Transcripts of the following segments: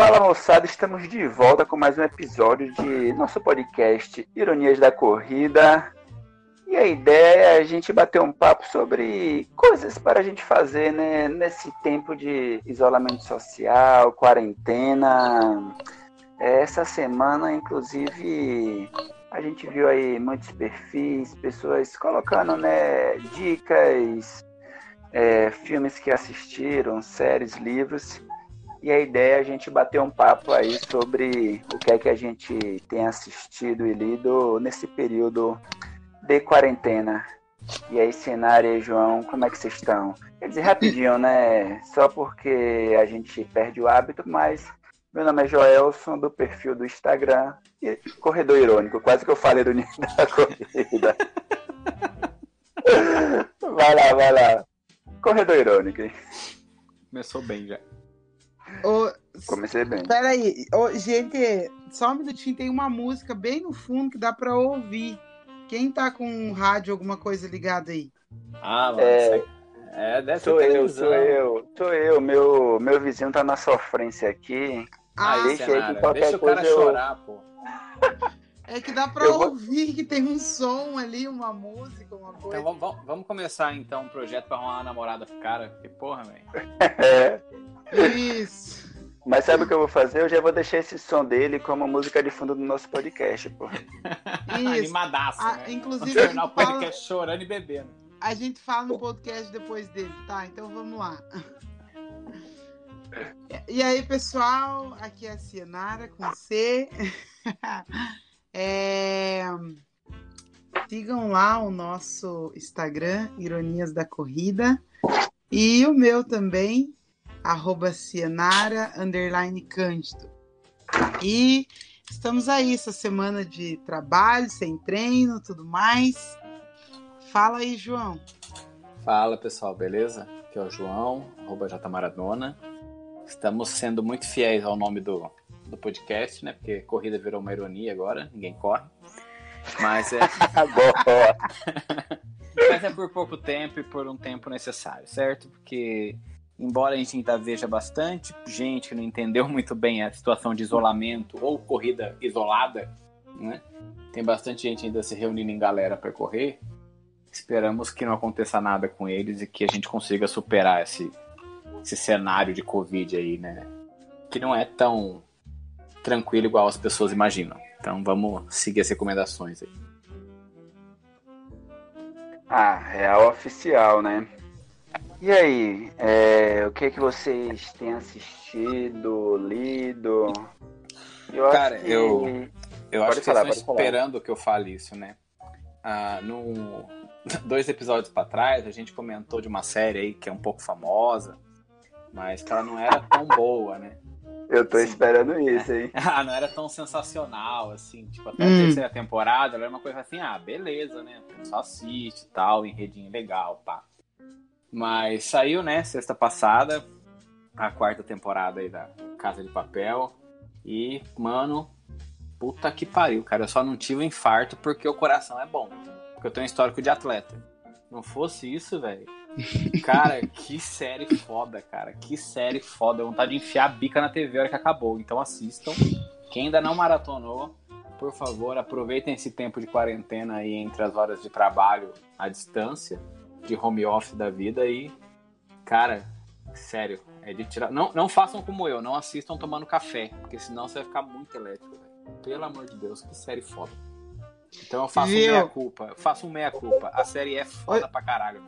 Fala moçada, estamos de volta com mais um episódio de nosso podcast Ironias da Corrida. E a ideia é a gente bater um papo sobre coisas para a gente fazer né, nesse tempo de isolamento social, quarentena. Essa semana, inclusive, a gente viu aí muitos perfis, pessoas colocando né, dicas, é, filmes que assistiram, séries, livros. E a ideia é a gente bater um papo aí sobre o que é que a gente tem assistido e lido nesse período de quarentena. E aí, Cenário e João, como é que vocês estão? Quer dizer, rapidinho, né? Só porque a gente perde o hábito, mas meu nome é Joelson, do perfil do Instagram, e Corredor Irônico, quase que eu falei do nível da corrida. vai lá, vai lá. Corredor Irônico. Começou bem já. Ô, Comecei bem. Peraí, Ô, gente, só um minutinho, tem uma música bem no fundo que dá pra ouvir. Quem tá com um rádio, alguma coisa ligada aí? Ah, mano. É, é, ser Sou eu, sou eu, sou eu. Meu, meu vizinho tá na sofrência aqui. Ah, Aí, deixa aí que qualquer deixa o cara coisa eu- chorar, pô. é que dá pra Eu vou- ouvir que tem um som ali, uma música, uma coisa. Então vamos, vamos- começar então um projeto pra arrumar uma namorada pro cara. Porque, porra, velho. É, Isso. mas sabe o que eu vou fazer? Eu já vou deixar esse som dele como música de fundo do nosso podcast, pô. Isso. Animadaço, Ah, né? inclusive, Vamos a tornar o gente fala- podcast chorando e bebendo. A gente fala no podcast depois dele, tá? Então vamos lá. E aí, pessoal, aqui é a Cianara com C. É, Sigam lá o nosso Instagram, Ironias da Corrida. E o meu também, arroba Cianara, underline Cândido. E estamos aí, essa semana de trabalho, sem treino, tudo mais. Fala aí, João. Fala pessoal, beleza? Aqui é o João, arroba Maradona. Estamos sendo muito fiéis ao nome do, do podcast, né? Porque corrida virou uma ironia agora, ninguém corre. Mas é, mas é por pouco tempo e por um tempo necessário, certo? Porque, embora a gente ainda veja bastante gente que não entendeu muito bem a situação de isolamento ou corrida isolada, né? Tem bastante gente ainda se reunindo em galera para correr. Esperamos que não aconteça nada com eles e que a gente consiga superar esse, esse cenário de Covid aí, né? Que não é tão tranquilo igual as pessoas imaginam. Então vamos seguir as recomendações aí. Ah, real oficial, né? E aí, é, o que que vocês têm assistido, lido? Eu acho Cara, que- eu- Eu Pode acho que falar, vocês estão falar. esperando que eu fale isso, né? Ah, no... Dois episódios pra trás, a gente comentou de uma série aí que é um pouco famosa, mas que ela não era tão boa, né? Eu tô Sim. esperando isso, hein? Ah, não era tão sensacional, assim. Tipo, até Hum. a terceira temporada, ela era uma coisa assim, ah, beleza, né? Só assiste e tal, enredinho legal, pá. Mas saiu, né, sexta passada, a quarta temporada aí da Casa de Papel. E, mano, puta que pariu, cara. Eu só não tive um infarto porque o coração é bom. Porque eu tenho um histórico de atleta. Não fosse isso, velho. Cara, que série foda, cara. Que série foda. Vontade de enfiar a bica na TV a hora que acabou. Então assistam. Quem ainda não maratonou, por favor, aproveitem esse tempo de quarentena aí entre as horas de trabalho à distância, de home office da vida e, cara, sério, é de tirar. Não, não façam como eu, não assistam tomando café, porque senão você vai ficar muito elétrico, velho. Pelo amor de Deus, que série foda. Então eu faço Viu? meia-culpa. Eu faço um meia-culpa. A série é foda pra caralho.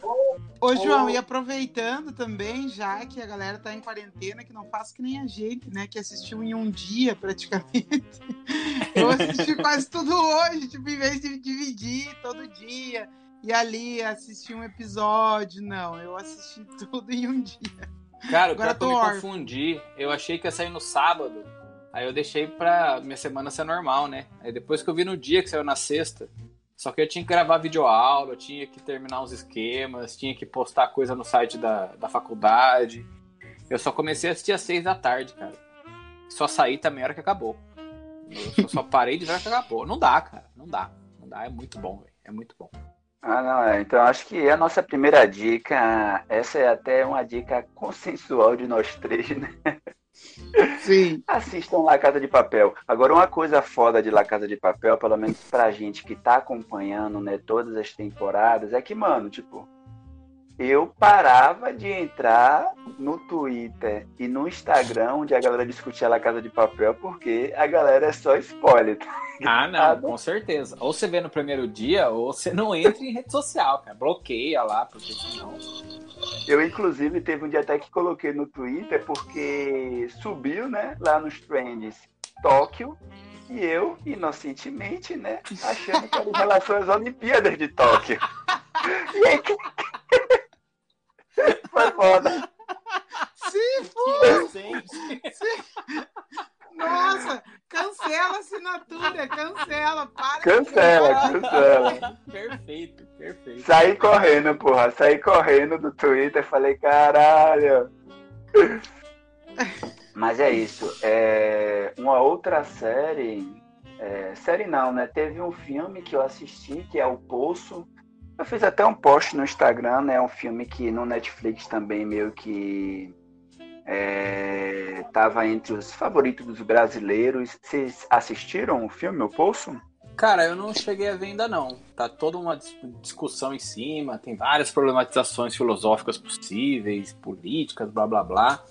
Ô, João, e aproveitando também, já que a galera tá em quarentena, que não faça que nem a gente, né? Que assistiu em um dia praticamente. Eu assisti quase tudo hoje, tipo, em vez de dividir todo dia e ali assistir um episódio. Não, eu assisti tudo em um dia. Cara, o Agora que eu tô me órfão. confundi. Eu achei que ia sair no sábado. Aí eu deixei pra minha semana ser normal, né? Aí depois que eu vi no dia que saiu na sexta. Só que eu tinha que gravar videoaula, eu tinha que terminar uns esquemas, tinha que postar coisa no site da, da faculdade. Eu só comecei a assistir às seis da tarde, cara. Só saí também a hora que acabou. Eu só, só parei de ver a hora que acabou. Não dá, cara. Não dá. Não dá. É muito bom, velho. É muito bom. Ah, não, é. Então acho que a nossa primeira dica, essa é até uma dica consensual de nós três, né? Sim. Assistam La Casa de Papel. Agora, uma coisa foda de La Casa de Papel, pelo menos pra gente que tá acompanhando, né, todas as temporadas, é que, mano, tipo, eu parava de entrar no Twitter e no Instagram, onde a galera discutia La Casa de Papel, porque a galera é só spoiler. tá Ah, não, com certeza. Ou você vê no primeiro dia, ou você não entra em rede social, cara. Bloqueia lá, porque senão. Eu, inclusive, teve um dia até que coloquei no Twitter, porque subiu, né, lá nos trends Tóquio, e eu, inocentemente, né, achando que era em relação às Olimpíadas de Tóquio. E aí, foi foda. Sim. Gente, Nossa, cancela a assinatura, cancela, para. de Cancela, cancela. perfeito, perfeito. Saí correndo, porra. Saí correndo do Twitter. Falei, caralho. Mas é isso. É, uma outra série. é, série não, né? Teve um filme que eu assisti, que é O Poço. Eu fiz até um post no Instagram, né? Um filme que no Netflix também meio que é, tava entre os favoritos dos brasileiros. Vocês assistiram o filme O Poço? Cara, eu não cheguei a ver ainda não. Tá toda uma dis- discussão em cima, tem várias problematizações filosóficas possíveis, políticas, blá blá blá.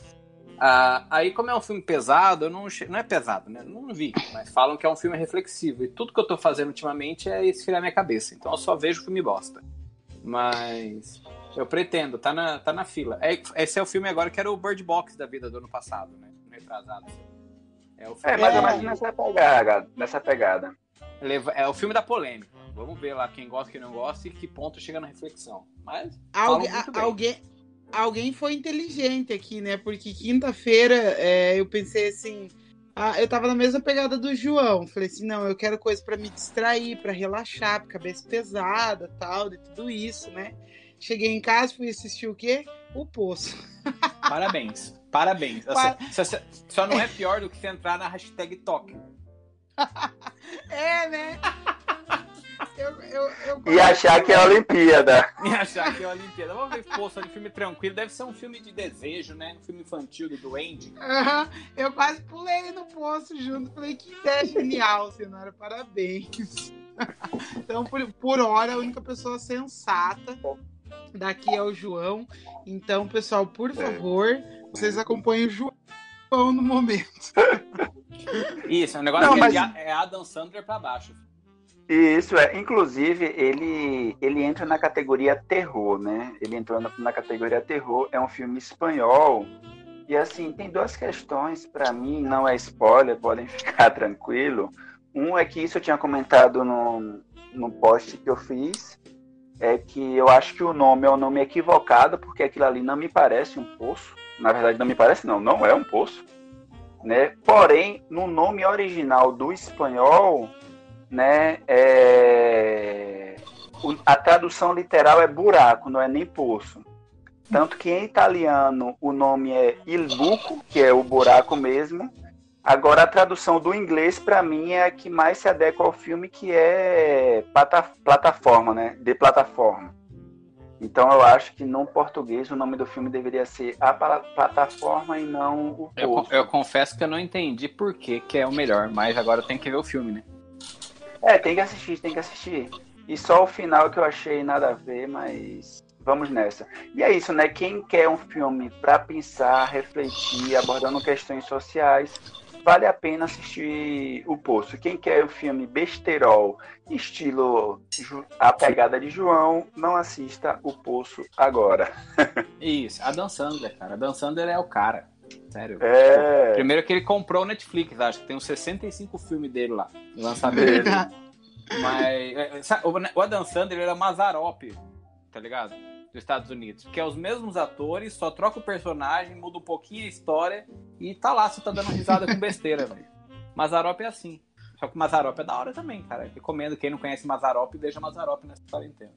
Ah, aí, como é um filme pesado, eu não, che- não é pesado, né? Não vi, mas falam que é um filme reflexivo. E tudo que eu tô fazendo ultimamente é esfriar minha cabeça. Então eu só vejo filme bosta. Mas eu pretendo, tá na, tá na fila. É, esse é o filme agora que era o Bird Box da vida do ano passado, né? Retrasado. É o filme É, mais ou É. menos nessa pegada. Nessa pegada. Leva- É o filme da polêmica. Vamos ver lá quem gosta e quem não gosta e que ponto chega na reflexão. Mas Algu- alguém, alguém foi inteligente aqui, né? Porque quinta-feira é, eu pensei assim. ah, eu tava na mesma pegada do João. Falei assim: não, eu quero coisa pra me distrair, pra relaxar, pra cabeça pesada tal, de tudo isso, né? Cheguei em casa, fui assistir o quê? O Poço. Parabéns. Parabéns. Pa- Só, só- só não é pior do que você entrar na hashtag Tóquio. É, né? Eu, eu, eu E achar que é a Olimpíada. E achar que é a Olimpíada. Vamos ver, poxa, um filme tranquilo. Deve ser um filme de desejo, né? Um filme infantil do Duende. Aham, eu quase pulei no poço junto. Falei, que ideia genial, senhora. Parabéns. Então, por, por hora, a única pessoa sensata daqui é o João. Então, pessoal, por favor, vocês acompanhem o João no momento. Isso, é um negócio Não, que mas- é é Adam Sandler pra baixo. Isso é, inclusive ele ele entra na categoria terror, né? Ele entrou na, na categoria terror, é um filme espanhol. E assim, tem duas questões para mim, não é spoiler, podem ficar tranquilo. Um é que isso eu tinha comentado no, no post que eu fiz, é que eu acho que o nome é um nome equivocado, porque aquilo ali não me parece um poço. Na verdade, não me parece, não, não é um poço. Né? Porém, no nome original do espanhol, né, é... a tradução literal é buraco, não é nem poço. Tanto que em italiano o nome é il buco, que é o buraco mesmo. Agora a tradução do inglês para mim é a que mais se adequa ao filme, que é plata- plataforma, né, de plataforma. Então eu acho que no português o nome do filme deveria ser a Pla- plataforma e não o Eu, poço. eu confesso que eu não entendi por que, que é o melhor, mas agora eu tenho que ver o filme, né? É, tem que assistir, tem que assistir. E só o final que eu achei nada a ver, mas vamos nessa. E é isso, né? Quem quer um filme para pensar, refletir, abordando questões sociais, vale a pena assistir O Poço. Quem quer um filme besterol, estilo A Pegada de João, não assista O Poço agora. Isso, Adam Sandler, cara. Adam Sandler é o cara. Sério. É. Primeiro que ele comprou o Netflix, acho que tem uns 65 filmes dele lá. Lançamento. Verdade. Mas é, sabe, o Adam Sandler era Mazarop, tá ligado? Dos Estados Unidos. Que é os mesmos atores, só troca o personagem, muda um pouquinho a história e tá lá, você tá dando risada com besteira, velho. Mazarop é assim. Só que o Mazarop é da hora também, cara. Recomendo quem não conhece Mazarop, veja Mazarop nessa quarentena.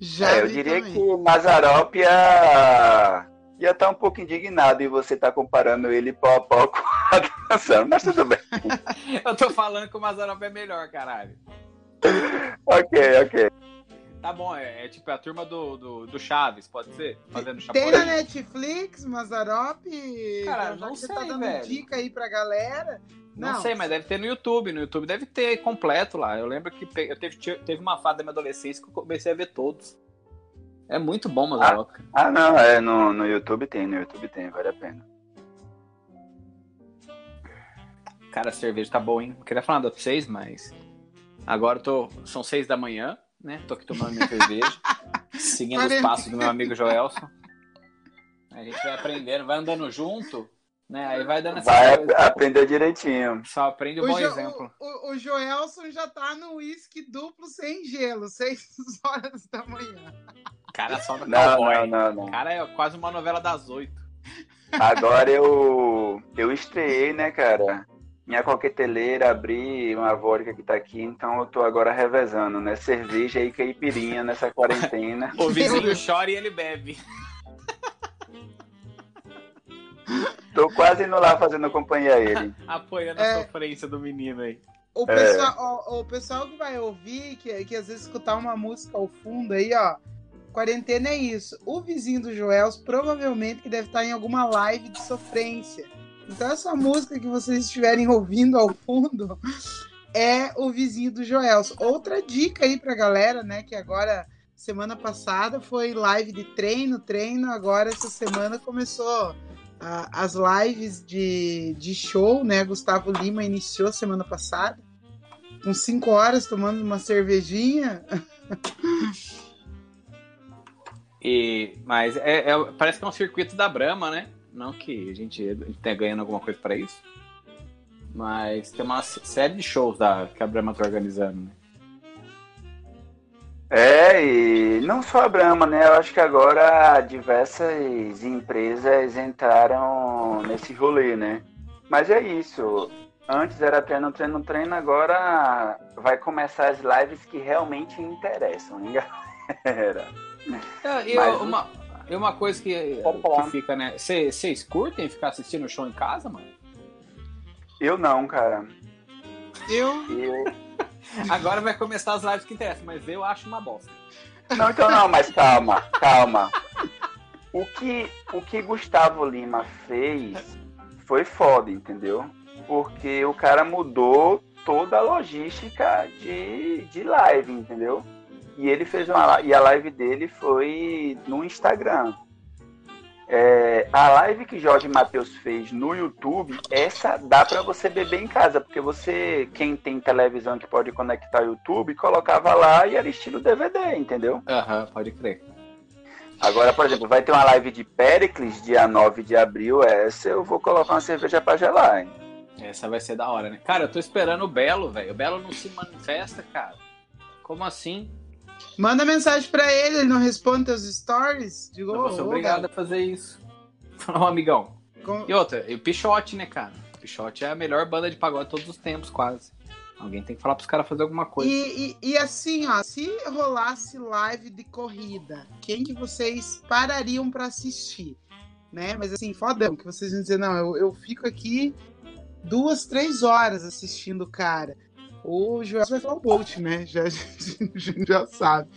Já É, eu diria também. que Mazarop ia ia estar um pouco indignado em você estar comparando ele pau a pau com a Adam Sandler, mas tudo bem. Eu tô falando que o Mazarop é melhor, caralho. Ok, ok. Tá bom, é, é tipo a turma do, do, do Chaves, pode ser? Fazendo Tem na Netflix, Mazarop? Cara, Já não que você sei, tá dando velho. dica aí pra galera. Não, sei, mas deve ter no YouTube. No YouTube deve ter completo lá. Eu lembro que eu teve, teve uma fase da minha adolescência que eu comecei a ver todos. É muito bom, Mazarop. cara. Ah, não, é, no, no YouTube tem, no YouTube tem, vale a pena. Cara, a cerveja tá boa, hein? Não queria falar nada pra vocês, mas. Agora eu tô. São seis da manhã, né? Tô aqui tomando minha cerveja. seguindo os passos do meu amigo Joelson. A gente vai aprendendo, vai andando junto, né? Aí vai dando essa Vai coisa. aprender direitinho. Só aprende um O, bom Jo- exemplo. o, o- o Joelson já tá no uísque duplo sem gelo, 6 horas da manhã. Cara, só no Não, cowboy. não, não, não. Cara, é quase uma novela das oito. Agora eu, eu estreiei, né, cara? Minha coqueteleira, abri uma vodka que tá aqui, então eu tô agora revezando, né? Cerveja e caipirinha nessa quarentena. O vizinho chora e ele bebe. Tô quase indo lá fazendo companhia a ele. Apoiando É. a sofrência do menino aí. O É. pessoal, o, o pessoal que vai ouvir, que, que às vezes escutar uma música ao fundo aí, ó. Quarentena é isso. O vizinho do Joels provavelmente que deve estar em alguma live de sofrência. Então essa música que vocês estiverem ouvindo ao fundo é o vizinho do Joels. Outra dica aí pra galera, né, que agora semana passada foi live de treino, treino, agora essa semana começou ah, as lives de, de show, né? Gustavo Lima iniciou semana passada, com 5 horas tomando uma cervejinha. E, mas é, é- parece que é um circuito da Brahma, né? Não que a gente tenha ganhando alguma coisa pra isso. Mas tem uma série de shows da, que a Brahma tá organizando, né? É, e não só a Brahma, né? Eu acho que agora diversas empresas entraram nesse rolê, né? Mas é isso. Antes era treino, treino, treino, agora vai começar as lives que realmente interessam, hein, galera? É, e Mas- uma, e uma coisa que, que fica, né? Vocês curtem ficar assistindo o show em casa, mano? Eu não, cara. Eu, Eu... Agora vai começar as lives que interessam, mas eu acho uma bosta. Não, então não, mas calma, calma. O que, o que Gustavo Lima fez foi foda, entendeu? Porque o cara mudou toda a logística de, de live, entendeu? E ele fez uma e a live dele foi no Instagram. É, a live que Jorge Matheus fez no YouTube, essa dá pra você beber em casa, porque você, quem tem televisão que pode conectar o YouTube, colocava lá e era estilo DVD, entendeu? Aham, pode crer. Agora, por exemplo, vai ter uma live de Pericles, dia 9 de abril, essa eu vou colocar uma cerveja pra gelar, hein? Essa vai ser da hora, né? Cara, eu tô esperando o Belo, velho. O Belo não se manifesta, cara. Como assim? Manda mensagem pra ele, ele não responde teus stories. Digo, Eu vou ô, obrigado a fazer isso. Ô, amigão. com- E outra, e o Pichote, né, cara? O Pichote é a melhor banda de pagode de todos os tempos, quase. Alguém tem que falar pros caras fazer alguma coisa. E, e, e assim, ó, se rolasse live de corrida, quem que vocês parariam pra assistir? Né? Mas assim, fodão, que vocês vão dizer, não, eu, eu fico aqui duas, três horas assistindo o cara. O Joel vai falar o Bolt, né? Já, a gente já sabe.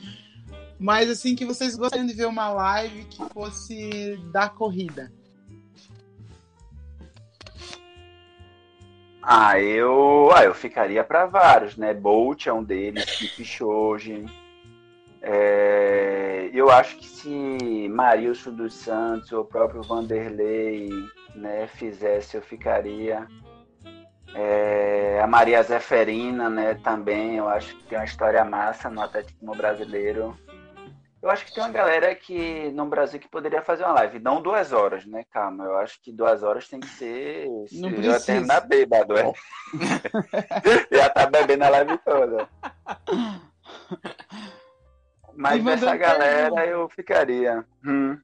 Mas assim, que vocês gostariam de ver uma live que fosse da corrida. Ah, eu, ah, eu ficaria pra vários, né? Bolt é um deles, Kipchoge. É, eu acho que se Marilson dos Santos ou o próprio Vanderlei né, fizesse, eu ficaria. Maria Zeferina, né, também, eu acho que tem uma história massa no atletismo brasileiro. Eu acho que tem uma galera que no Brasil que poderia fazer uma live, não duas horas, né? Calma, eu acho que duas horas tem que ser. Não eu precisa. ia terminar bêbado, é. Já tá bebendo a live toda. Mas E mandando galera eu ficaria. Hum.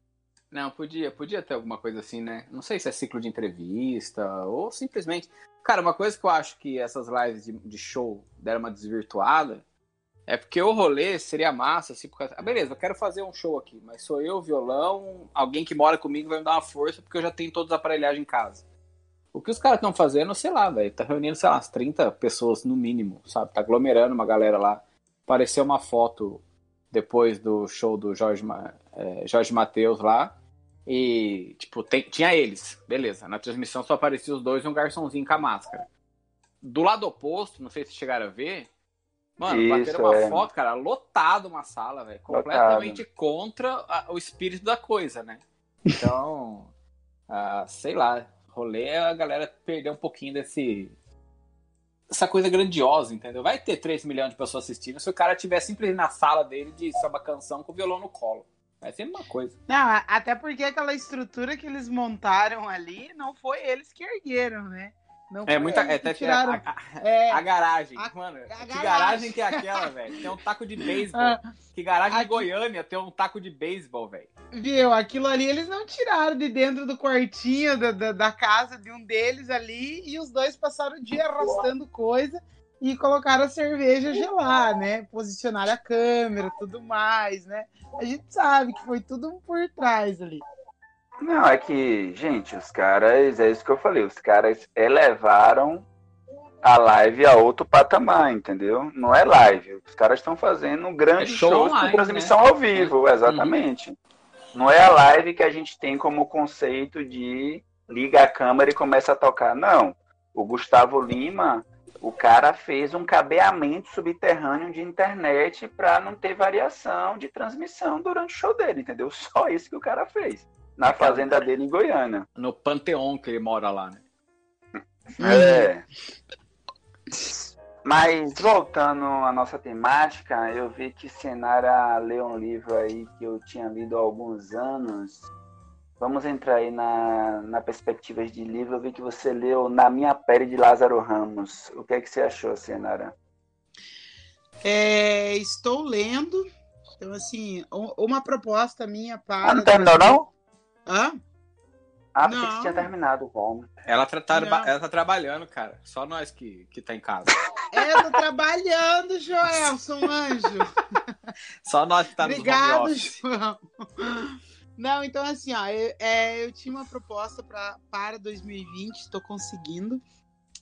Não, podia, podia ter alguma coisa assim, né? Não sei se é ciclo de entrevista ou simplesmente. Cara, uma coisa que eu acho que essas lives de, de show deram uma desvirtuada é porque o rolê seria massa, assim, por causa... ah, beleza, eu quero fazer um show aqui, mas sou eu, violão, alguém que mora comigo vai me dar uma força porque eu já tenho todas as aparelhagens em casa. O que os caras estão fazendo, sei lá, velho, tá reunindo, sei lá, umas 30 pessoas no mínimo, sabe? Tá aglomerando uma galera lá. Apareceu uma foto depois do show do Jorge, é, Jorge Matheus lá. E, tipo, tem, tinha eles, beleza. Na transmissão só aparecia os dois e um garçomzinho com a máscara. Do lado oposto, não sei se chegaram a ver, mano, Isso, bateram uma é. foto, cara, lotado uma sala, velho. Completamente lotado. contra a, o espírito da coisa, né? Então, uh, sei lá, rolê a galera perdeu um pouquinho desse. Essa coisa grandiosa, entendeu? Vai ter 3 milhões de pessoas assistindo se o cara tiver simplesmente na sala dele de samba canção com o violão no colo. É sempre uma coisa. Não, até porque aquela estrutura que eles montaram ali não foi eles que ergueram, né? Não é muita. É, até tiraram, a, a, é, a garagem. A, mano, que garagem. garagem que é aquela, velho? Tem um taco de beisebol. Ah, que garagem de Goiânia tem um taco de beisebol, velho. Viu? Aquilo ali eles não tiraram de dentro do quartinho da, da, da, casa de um deles ali e os dois passaram o dia arrastando coisa e colocaram a cerveja gelar, né? Posicionaram a câmera, tudo mais, né? A gente sabe que foi tudo por trás ali. Não, é que, gente, os caras, é isso que eu falei, os caras elevaram a live a outro patamar, entendeu? Não é live. Os caras estão fazendo um grande é show, online, com transmissão né? ao vivo, exatamente. Uhum. Não é a live que a gente tem como conceito de liga a câmera e começa a tocar. Não. O Gustavo Lima o cara fez um cabeamento subterrâneo de internet para não ter variação de transmissão durante o show dele, entendeu? Só isso que o cara fez. Na fazenda dele em Goiânia. No Panteão que ele mora lá, né? É. Mas voltando à nossa temática, eu vi que Senara leu um livro aí que eu tinha lido há alguns anos, Vamos entrar aí na, na perspectiva de livro. Eu vi que você leu Na Minha Pele de Lázaro Ramos. O que é que você achou, Senara? É, estou lendo. Então, assim, uma proposta minha para. Ah, não terminou, não? Hã? Ah, porque você tinha terminado o Ela, tá, ela tá trabalhando, cara. Só nós que, que tá em casa. É, tô trabalhando, Joelson, anjo. Só nós que tá Obrigado, no João. Não, então assim, ó, eu, é, eu tinha uma proposta pra, para 2020, estou conseguindo,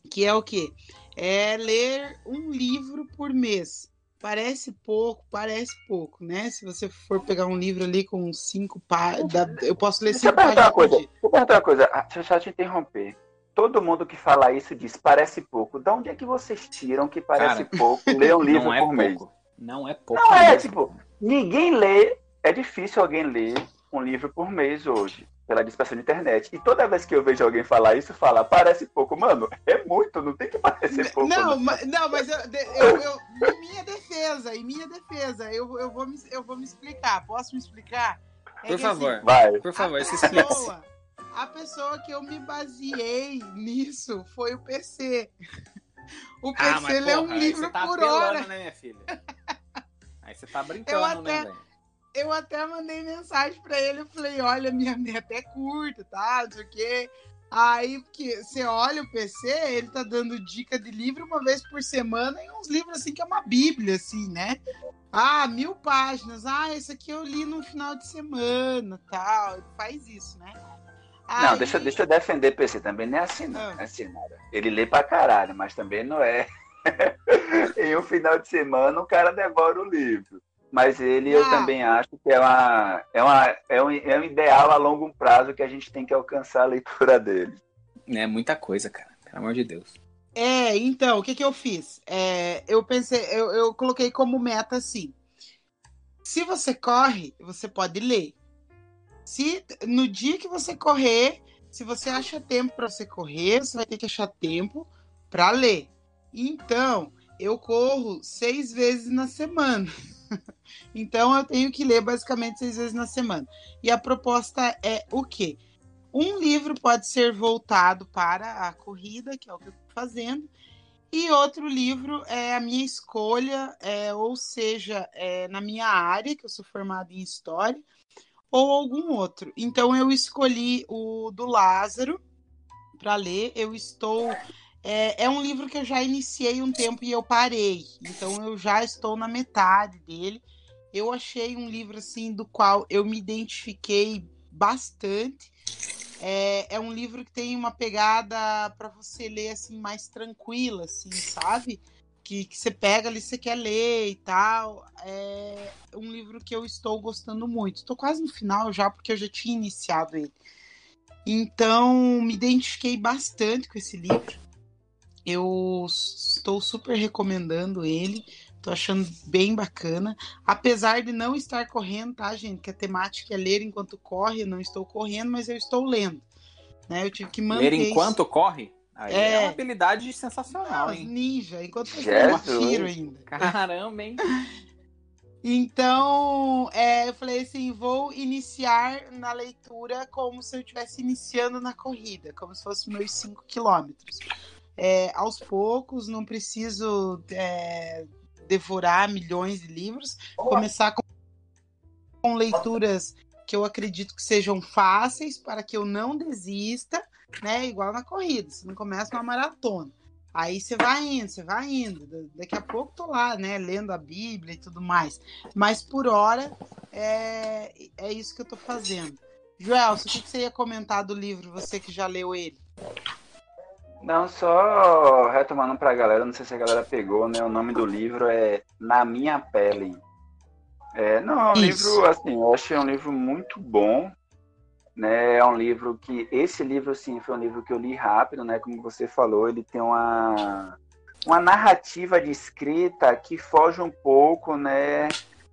que é o quê? É ler um livro por mês. Parece pouco, parece pouco, né? Se você for pegar um livro ali com cinco páginas, eu posso ler cinco páginas. Coisa, deixa eu perguntar uma coisa, ah, deixa eu só te interromper. Todo mundo que fala isso diz parece pouco. De onde é que vocês tiram que parece Cara, pouco ler um livro é por pouco. mês? Não é pouco. Não é, tipo, ninguém lê, é difícil alguém ler um livro por mês hoje, pela dispersão de internet. E toda vez que eu vejo alguém falar isso, fala, parece pouco. Mano, é muito, não tem que parecer pouco. Não, mas, não, mas eu, eu, eu, em minha defesa, em minha defesa, eu, eu, vou, me, eu vou me explicar. Posso me explicar? É por assim, favor, assim, vai. Por favor, se explique. A pessoa que eu me baseei nisso foi o PC. O PC ah, mas, lê um livro tá por hora. Né, minha filha? Aí você tá brincando, né, até, né, velho? Eu até mandei mensagem para ele, eu falei, olha, minha meta é curta, tá? Não sei o quê. Aí, porque você olha o PC, ele tá dando dica de livro uma vez por semana e uns livros assim que é uma bíblia, assim, né? Ah, mil páginas. Ah, esse aqui eu li no final de semana, tal. Ele faz isso, né? Aí... Não, deixa, deixa eu defender o PC também, não é assim, não. Ah. É assim, nada. Ele lê pra caralho, mas também não é. em um final de semana o cara devora o livro mas ele ah. eu também acho que é, uma, é, uma, é, um, é um ideal a longo prazo que a gente tem que alcançar a leitura dele. É muita coisa, cara, pelo amor de Deus. É, então, o que, que eu fiz? É, eu pensei, eu, eu coloquei como meta assim. Se você corre, você pode ler. Se no dia que você correr, se você acha tempo para você correr, você vai ter que achar tempo para ler. Então, eu corro seis vezes na semana. então eu tenho que ler basicamente seis vezes na semana. E a proposta é o quê? Um livro pode ser voltado para a corrida, que é o que eu estou fazendo, e outro livro é a minha escolha, é, ou seja, é, na minha área, que eu sou formada em História, ou algum outro. Então eu escolhi o do Lázaro para ler. Eu estou é, é, um livro que eu já iniciei um tempo e eu parei. Então eu já estou na metade dele. Eu achei um livro assim do qual eu me identifiquei bastante. É, é um livro que tem uma pegada para você ler assim mais tranquila, assim, sabe? que, que você pega ali, você quer ler e tal. É um livro que eu estou gostando muito. Estou quase no final já, porque eu já tinha iniciado ele. Então, me identifiquei bastante com esse livro. Eu estou super recomendando ele. Tô achando bem bacana. Apesar de não estar correndo, tá, gente? Que a temática é ler enquanto corre. Eu não estou correndo, mas eu estou lendo. Né? Eu tive que manter. Ler enquanto isso. corre? Aí é... é uma habilidade sensacional, não, hein? Ninja, enquanto eu tiro ainda. Caramba, hein? Então, é, eu falei assim, vou iniciar na leitura como se eu estivesse iniciando na corrida, como se fosse meus 5 quilômetros. É, aos poucos, não preciso é, devorar milhões de livros, começar com, com leituras que eu acredito que sejam fáceis para que eu não desista, né? Igual na corrida, você não começa uma maratona. Aí você vai indo, você vai indo. Daqui a pouco tô lá, né, lendo a Bíblia e tudo mais. Mas por hora é, é isso que eu tô fazendo. Joel, o que, que você ia comentar do livro, você que já leu ele? Não, só retomando pra galera, não sei se a galera pegou, né? O nome do livro é Na Minha Pele. É, não, é um Isso. livro, assim, eu achei um livro muito bom, né? É um livro que esse livro assim foi um livro que eu li rápido, né? Como você falou, ele tem uma uma narrativa de escrita que foge um pouco, né?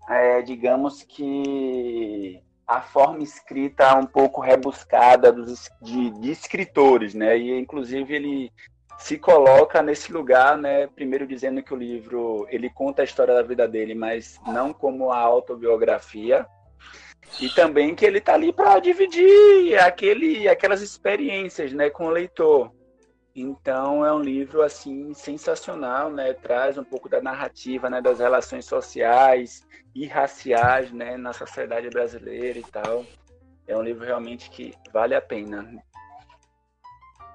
É, digamos que a forma escrita um pouco rebuscada dos, de, de escritores, né? E inclusive ele se coloca nesse lugar, né? Primeiro dizendo que o livro ele conta a história da vida dele, mas não como a autobiografia, e também que ele está ali para dividir aquele, aquelas experiências né, com o leitor. Então é um livro assim sensacional, né? Traz um pouco da narrativa, né, das relações sociais e raciais, né, na sociedade brasileira e tal. É um livro realmente que vale a pena.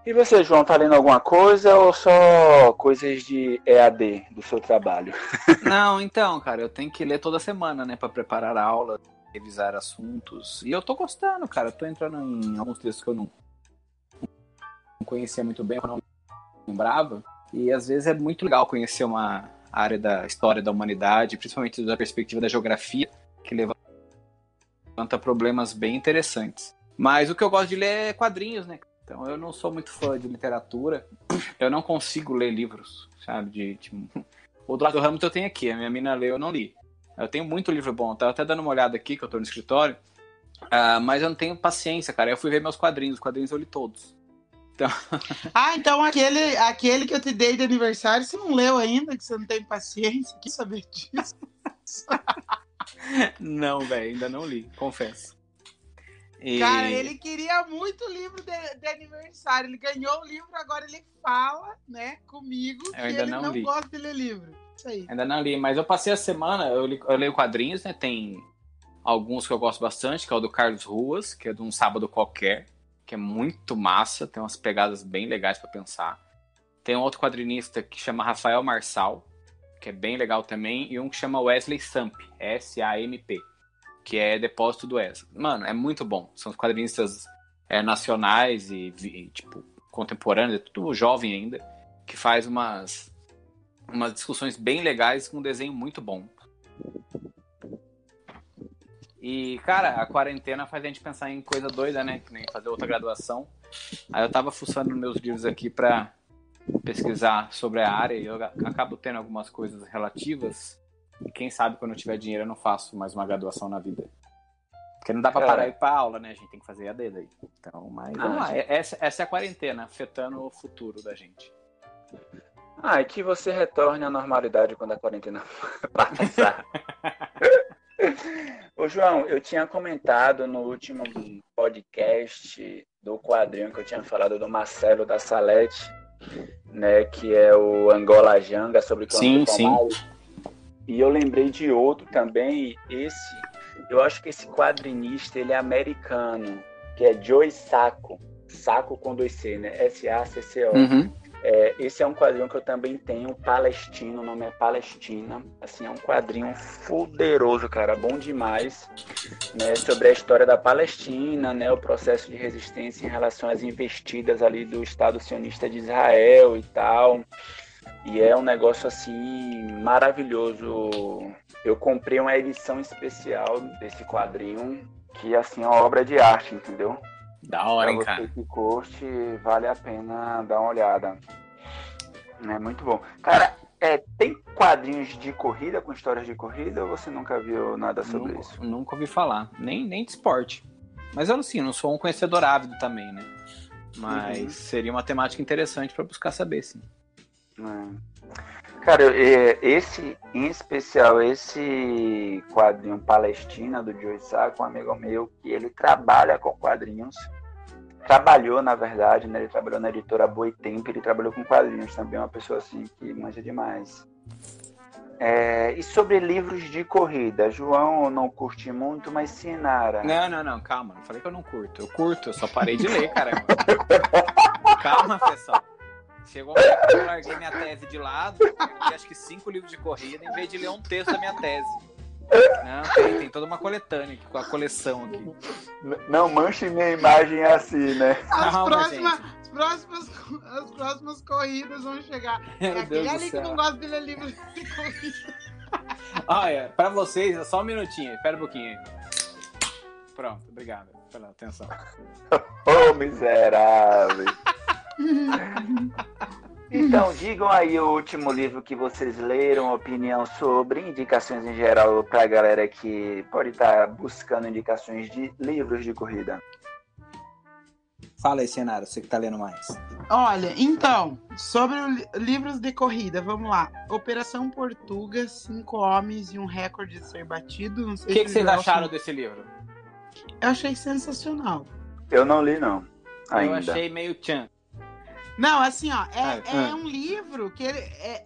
E você, João, tá lendo alguma coisa ou só coisas de EAD do seu trabalho? Não, então, cara, eu tenho que ler toda semana, né, para preparar a aula revisar assuntos. E eu tô gostando, cara. Eu tô entrando em alguns textos que eu não, conhecia muito bem, eu não lembrava. E às vezes é muito legal conhecer uma área da história da humanidade, principalmente da perspectiva da geografia, que levanta problemas bem interessantes. Mas o que eu gosto de ler é quadrinhos, né? Então eu não sou muito fã de literatura. Eu não consigo ler livros, sabe? De, tipo... O do lado do Hamilton eu tenho aqui, a minha mina leu, eu não li. Eu tenho muito livro bom, tava até dando uma olhada aqui, que eu tô no escritório, uh, mas eu não tenho paciência, cara. Eu fui ver meus quadrinhos, os quadrinhos eu li todos. Então... ah, então aquele, aquele que eu te dei de aniversário, você não leu ainda, que você não tem paciência? Que saber disso? não, velho, ainda não li, confesso. E... Cara, ele queria muito o livro de, de, aniversário. Ele ganhou o livro, agora ele fala, né, comigo, eu que ele não, não gosta de ler livro. Isso aí. Ainda não li, mas eu passei a semana, eu, li, eu leio quadrinhos, né? Tem alguns que eu gosto bastante, que é o do Carlos Ruas, que é de um sábado qualquer, que é muito massa, tem umas pegadas bem legais para pensar. Tem um outro quadrinista que chama Rafael Marçal, que é bem legal também, e um que chama Wesley Samp, S-A-M-P, que é Depósito do Wesley. Mano, é muito bom. São os quadrinistas é, nacionais e, e, tipo, contemporâneos, é tudo jovem ainda, que faz umas umas discussões bem legais com um desenho muito bom. E, cara, a quarentena faz a gente pensar em coisa doida, né? Que nem fazer outra graduação. Aí eu tava fuçando meus livros aqui para pesquisar sobre a área e eu acabo tendo algumas coisas relativas. E quem sabe quando eu tiver dinheiro eu não faço mais uma graduação na vida. Porque não dá pra parar e ir pra aula, né? A gente tem que fazer a dedo aí. Então, mas vamos lá. Gente... Essa, essa é a quarentena, afetando o futuro da gente. Ah, e que você retorne à normalidade quando a quarentena passar. Ô João, eu tinha comentado no último podcast do quadrinho que eu tinha falado do Marcelo da Salete, né, que é o Angola Janga sobre Sim, sim. E eu lembrei de outro também, esse, eu acho que esse quadrinista, ele é americano, que é Joey Saco, Saco com dois C, né? S-A-C-C-O. Uhum. É, esse é um quadrinho que eu também tenho, Palestino, o nome é Palestina. Assim, é um quadrinho poderoso, cara, bom demais, né, sobre a história da Palestina, né, o processo de resistência em relação às investidas ali do Estado sionista de Israel e tal. E é um negócio assim maravilhoso. Eu comprei uma edição especial desse quadrinho, que assim é uma obra de arte, entendeu? Da hora, hein, pra cara? você que curte, vale a pena dar uma olhada. É muito bom. Cara, é, tem quadrinhos de corrida com histórias de corrida ou você nunca viu nada sobre Nunca, isso? nunca ouvi falar. Nem, nem de esporte. Mas eu, assim, não sou um conhecedor ávido também, né? Mas Uhum. seria uma temática interessante pra buscar saber, sim. É. Cara, é, esse, em especial, esse quadrinho Palestina do Joe Sacco, um amigo meu, que ele trabalha com quadrinhos. Trabalhou, na verdade, né? Ele trabalhou na editora Boitempo, ele trabalhou com quadrinhos também, uma pessoa assim que manja demais. É, e sobre livros de corrida, João não curte muito, mas Sinara. Não, não, não, calma. Não falei que eu não curto. Eu curto, eu só parei de ler, caramba. calma, pessoal. Chegou um momento que eu larguei minha tese de lado e acho que cinco livros de corrida em vez de ler um texto da minha tese. Não, tem, tem toda uma coletânea aqui, com a coleção aqui. Não manche minha imagem assim, né? As, próximas, gente. as, próximas, as próximas corridas vão chegar. É Meu aquele ali que não gosta de ler livro de corrida. Olha, pra vocês, é só um minutinho. Espera um pouquinho aí. Pronto, obrigado pela atenção. Ô, miserável. Então, digam aí o último livro que vocês leram, opinião sobre, indicações em geral para a galera que pode estar buscando indicações de livros de corrida. Fala aí, Senara, você que tá lendo mais. Olha, então, sobre livros de corrida, vamos lá. Operação Portuga, Cinco Homens e um Recorde de Ser Batido. O que, que vocês acharam desse livro? Eu achei sensacional. Eu não li, não. Ainda. Eu achei meio tchan. Não, assim, ó, é, Ah, é ah. um livro que ele é,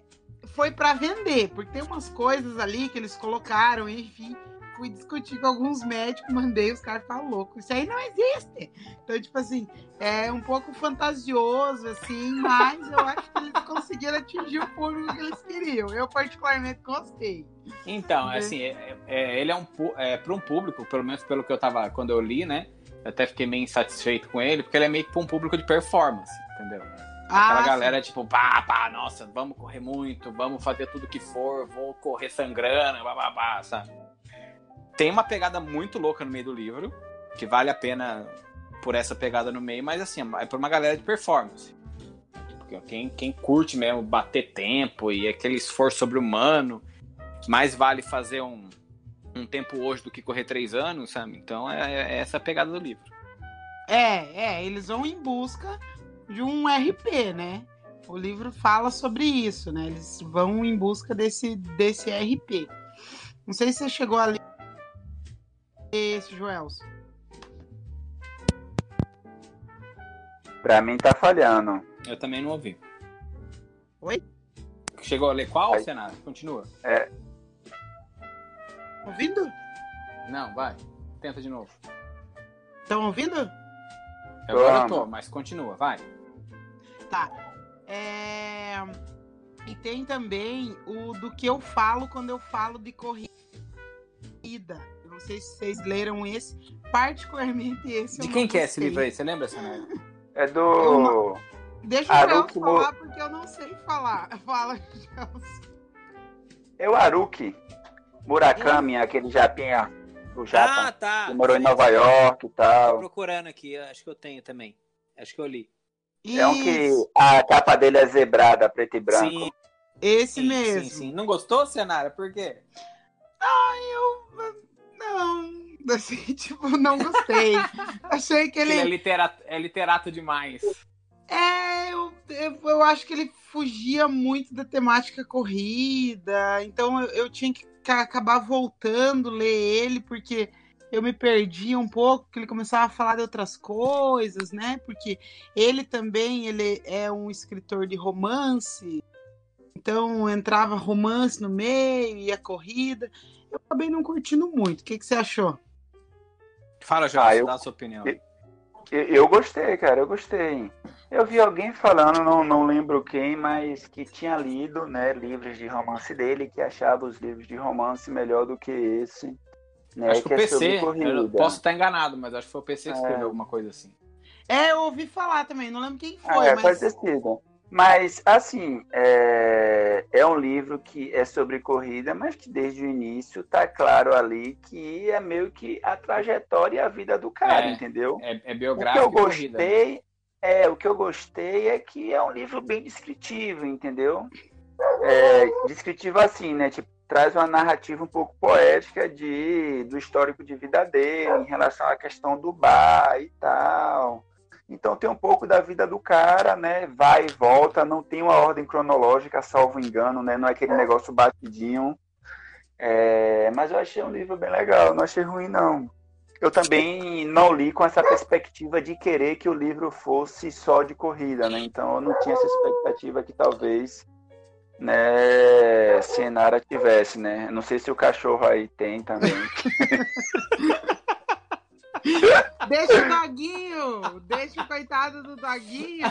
foi pra vender, porque tem umas coisas ali que eles colocaram, enfim. Fui discutir com alguns médicos, mandei, os caras ficaram loucos. Isso aí não existe. Então, tipo assim, é um pouco fantasioso, assim, mas eu acho que eles conseguiram atingir o público que eles queriam. Eu, particularmente, gostei. Então, Né? assim, é- é- ele é um pu- é, para um público, pelo menos pelo que eu tava quando eu li, né? Eu até fiquei meio insatisfeito com ele, porque ele é meio que pra um público de performance, entendeu? Aquela Ah, galera, tipo, pá, pá, nossa, vamos correr muito, vamos fazer tudo que for, vou correr sangrando, pá, sabe? Tem uma pegada muito louca no meio do livro, que vale a pena por essa pegada no meio, mas assim, é pra uma galera de performance. Quem, quem curte mesmo bater tempo e aquele esforço sobre-humano, mais vale fazer um, um tempo hoje do que correr três anos, sabe? Então é, é essa a pegada do livro. É, é, eles vão em busca de um RP, né? O livro fala sobre isso, né? Eles vão em busca desse, desse RP. Não sei se você chegou a ler esse, Joelson. Pra mim tá falhando. Eu também não ouvi. Oi? Chegou a ler qual, Aí. Senado? Continua. Ouvindo? Não, vai. Tenta de novo. Estão ouvindo? Agora eu tô, mas continua, vai. Tá. É... E tem também o do que eu falo quando eu falo de corrida. Eu não sei se vocês leram esse. Particularmente esse. De quem que é esse livro aí? Você lembra, Senado? É do. Deixa o falar, porque eu não sei falar. Fala, Joelson. É o Haruki. Murakami, aquele japinha. O japa. tá. que morou em Nova York e Tô tal. procurando aqui, acho que eu tenho também. Acho que eu li. É um que Isso, a capa dele é zebrada, preto e branco. Sim, esse sim, mesmo. sim, sim. Não gostou, Senara? Por quê? Eu não, assim, tipo, não gostei. Achei que Ele é ele. literato, é literato demais. É, eu, eu, eu acho que ele fugia muito da temática corrida. Então eu, eu tinha que ca- acabar voltando ler ele, porque eu me perdia um pouco, porque ele começava a falar de outras coisas, né? Porque ele também ele é um escritor de romance. Então entrava romance no meio e a corrida. Eu acabei não curtindo muito. O que, que você achou? Fala, Jorge, Ah, eu- dá a sua opinião. eu- Eu, eu gostei, cara, eu gostei. Eu vi alguém falando, não, não lembro quem, mas que tinha lido né, livros de romance dele, que achava os livros de romance melhor do que esse. Né, acho que o é sobre PC, corrida. eu posso estar enganado, mas acho que foi o PC que É. escreveu alguma coisa assim. É, eu ouvi falar também, não lembro quem Ah, foi, é, mas. pode ter sido. Mas, assim, é, é um livro que é sobre corrida, mas que desde o início tá claro ali que é meio que a trajetória e a vida do cara, É, entendeu? É, é O que biográfico eu corrida. né? gostei, é, o que eu gostei é que é um livro bem descritivo, entendeu? É, descritivo assim, né? Tipo, traz uma narrativa um pouco poética de, do histórico de vida dele, em relação à questão do bar e tal. Então tem um pouco da vida do cara, né? Vai e volta, não tem uma ordem cronológica, salvo engano, né? Não é aquele negócio batidinho. É, mas eu achei um livro bem legal, não achei ruim, não. Eu também não li com essa perspectiva de querer que o livro fosse só de corrida, né? Então eu não tinha essa expectativa que talvez né, Senara tivesse, né? Não sei se o cachorro aí tem também. Deixa o doguinho! Deixa o coitado do doguinho!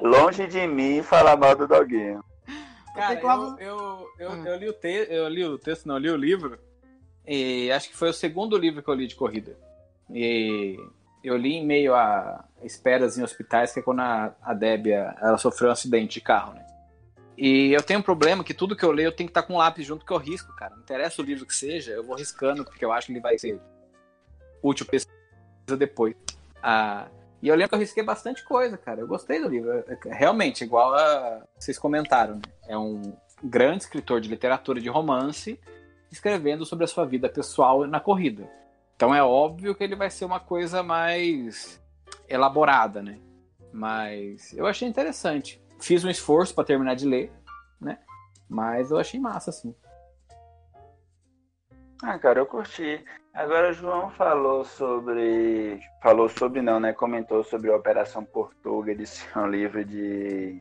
Longe de mim falar mal do doguinho. Cara, Tem como- eu, eu, eu, Ah. eu li o te... eu li o texto, não, eu li o livro. E acho que foi o segundo livro que eu li de corrida. E eu li em meio a esperas em hospitais, que é quando a, a Débia ela sofreu um acidente de carro, né? E eu tenho um problema que tudo que eu leio eu tenho que estar com um lápis junto que eu risco, cara. Não interessa o livro que seja, eu vou riscando, porque eu acho que ele vai ser útil pesquisa depois. Ah, e eu lembro que eu risquei bastante coisa, cara. Eu gostei do livro. É- é- Realmente, igual a vocês comentaram, né? É um grande escritor de literatura de romance escrevendo sobre a sua vida pessoal na corrida. Então é óbvio que ele vai ser uma coisa mais elaborada, né? Mas eu achei interessante. Fiz um esforço para terminar de ler, né? Mas eu achei massa, assim. Ah, cara, eu curti. Agora o João falou sobre. Falou sobre não, né? Comentou sobre a Operação Portuga de ser um livro de.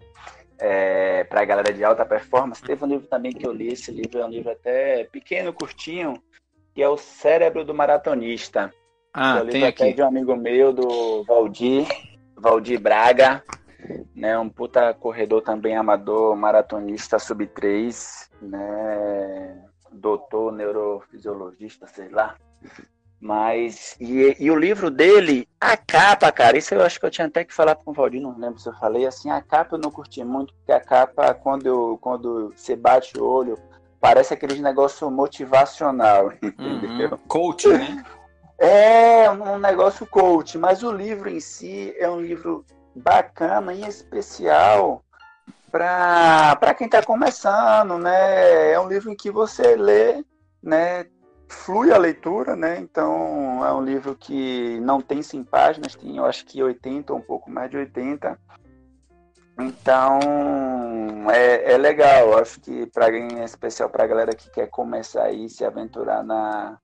É, para a galera de alta performance. Teve um livro também que eu li, esse livro é um livro até pequeno, curtinho, que é O Cérebro do Maratonista. Ah, é livro tem aqui. de um amigo meu, do Valdir, Valdir Braga, né? Um puta corredor também amador, maratonista sub-3, né? Doutor neurofisiologista, sei lá. Mas, e, e o livro dele, a capa, cara, isso eu acho que eu tinha até que falar com o Valdir, não lembro se eu falei, assim, a capa eu não curti muito, porque a capa, quando, eu, quando você bate o olho, parece aquele negócio motivacional, entendeu? Uhum. Coach, né? É um negócio coach, mas o livro em si é um livro bacana, em especial para quem está começando, né? É um livro em que você lê, né? Flui a leitura, né? Então é um livro que não tem 100 páginas, tem eu acho que 80 ou um pouco mais de 80. Então é, é legal, acho que para em especial para a galera que quer começar aí se aventurar na,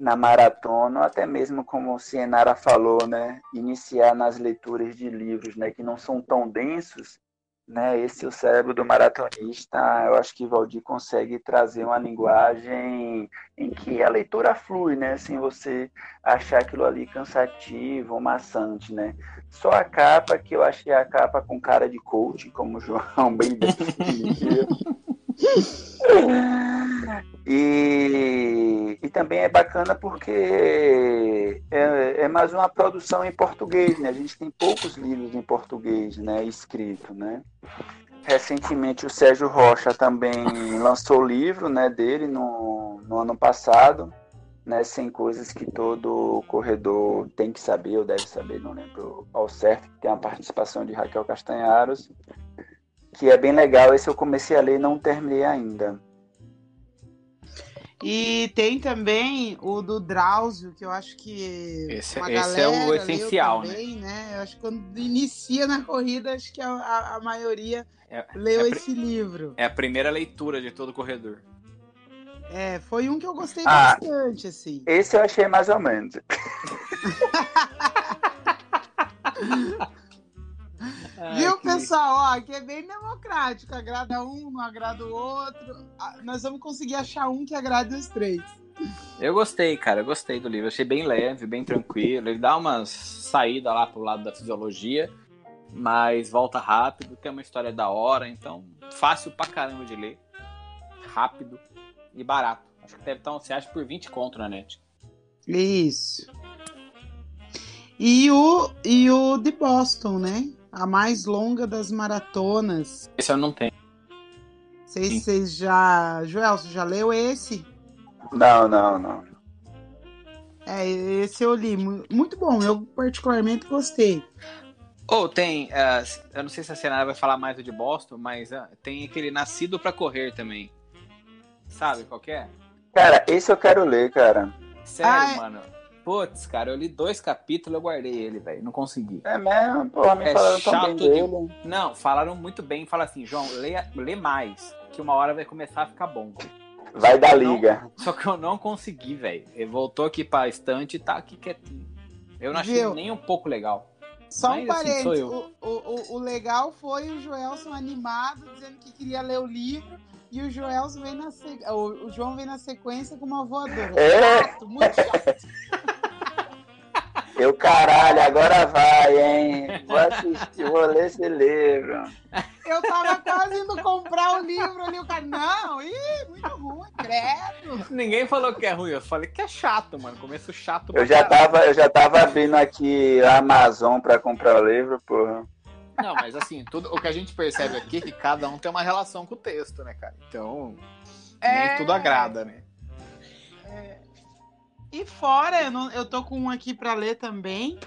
na maratona, ou até mesmo como o Cienara falou, né, iniciar nas leituras de livros, né, que não são tão densos, né, esse é o cérebro do maratonista, eu acho que Valdir consegue trazer uma linguagem em que a leitura flui, né, sem você achar aquilo ali cansativo maçante, né. Só a capa, que eu achei a capa com cara de coach, como o João bem definiu. E também é bacana porque é, é mais uma produção em português, né? A gente tem poucos livros em português, né? Escrito, né? Recentemente o Sérgio Rocha também lançou o livro, né? Dele no, no ano passado, né? Sem coisas que todo corredor tem que saber ou deve saber, não lembro ao certo. Tem a participação de Raquel Castanharos, que é bem legal. Esse eu comecei a ler e não terminei ainda. E tem também o do Drauzio, que eu acho que Esse- uma esse é o essencial, também, né? Eu acho que quando inicia na corrida, acho que a, a- a maioria É, leu é esse livro. é a primeira leitura de todo corredor. É, foi um que eu gostei Ah. bastante, assim. Esse eu achei mais ou menos. Viu, que- pessoal? Ó, aqui é bem democrático. Agrada um, não agrada o outro. Ah, Nós vamos conseguir achar um que agrade os três. Eu gostei, cara, eu gostei do livro. Achei bem leve, bem tranquilo. Ele dá umas saídas lá pro lado da fisiologia, mas volta rápido. Tem uma história da hora, então fácil pra caramba de ler. Rápido e barato. Acho que deve estar, você acha, por 20 conto na net. Isso. E o, e o de Boston, né? A mais longa das maratonas. Esse eu não tenho. Sei se vocês já. Joel, você já leu esse? Não, não, não. É, esse eu li. Muito bom, eu particularmente gostei. Ou oh, tem, uh, eu não sei se a Senara vai falar mais do de Boston, mas uh, tem aquele Nascido para Correr também. Sabe qual é? Cara, esse eu quero ler, cara. Sério, Ai. mano. Putz, cara, eu li dois capítulos eu guardei ele, velho. Não consegui. É mesmo? Porra, me é falaram chato tão bem de... dele. Não, falaram muito bem. Fala assim, João, lê, lê mais, que uma hora vai começar a ficar bom. Vai dar liga. Não, só que eu não consegui, velho. Ele voltou aqui pra estante e tá aqui quietinho. Eu não achei Viu? nem um pouco legal. Só um Mas, assim, parênteses, o, o, o, legal foi o Joelson animado, dizendo que queria ler o livro, e o Joelson vem na se... o, o João vem na sequência com uma voadora. É. Chato, muito chato. Eu, caralho, agora vai, hein? Vou assistir, vou ler esse livro. Eu tava quase indo comprar o livro ali, o cara, não, ih, muito ruim, credo. Ninguém falou que é ruim, eu falei que é chato, mano, começo chato. Eu já, tava, eu já tava abrindo aqui a Amazon pra comprar o livro, porra. Não, mas assim, tudo, o que a gente percebe aqui é que cada um tem uma relação com o texto, né, cara? Então, é... nem tudo agrada, né? E fora, eu, não, eu tô com um aqui para ler também,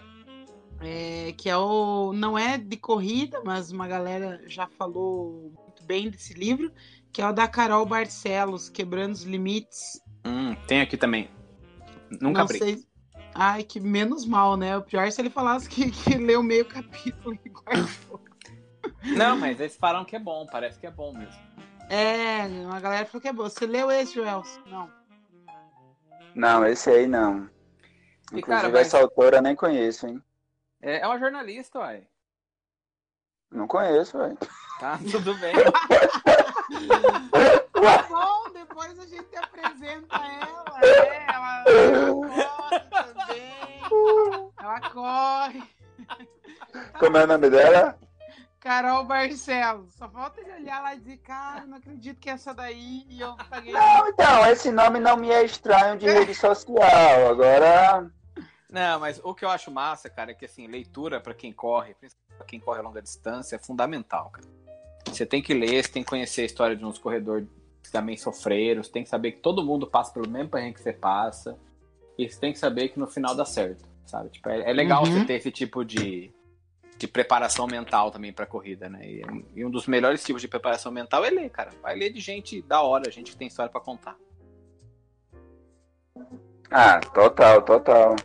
é, que é o. Não é de corrida, mas uma galera já falou muito bem desse livro, que é o da Carol Barcelos, Quebrando os Limites. Hum, tem aqui também. Nunca não abri. Sei... Ai, que menos mal, né? O pior é se ele falasse que, que leu meio capítulo e guardou. Não, mas eles falaram que é bom, parece que é bom mesmo. É, uma galera falou que é bom. Você leu esse, Joel? Não. Não, esse aí não. E, Inclusive, cara, mas... essa autora eu nem conheço, hein? É, é uma jornalista, uai. Não conheço, uai. Tá, tudo bem. tá bom, depois a gente apresenta ela. É, ela, ela corre também. Ela corre. Como é o nome dela? Carol Barcelos. Só falta ele olhar lá e dizer, cara, não acredito que é essa daí e eu paguei. Não, então, esse nome não me é estranho de rede social. Agora. Não, mas o que eu acho massa, cara, é que assim, leitura para quem corre, principalmente pra quem corre a longa distância, é fundamental, cara. Você tem que ler, você tem que conhecer a história de uns corredores que também sofreram, você tem que saber que todo mundo passa pelo mesmo perrengue que você passa, e você tem que saber que no final dá certo, sabe? Tipo, é, é legal uhum. você ter esse tipo de, de preparação mental também para corrida, né? E, e, um dos melhores tipos de preparação mental é ler, cara. Vai ler de gente da hora, gente que tem história para contar. Ah, total, total.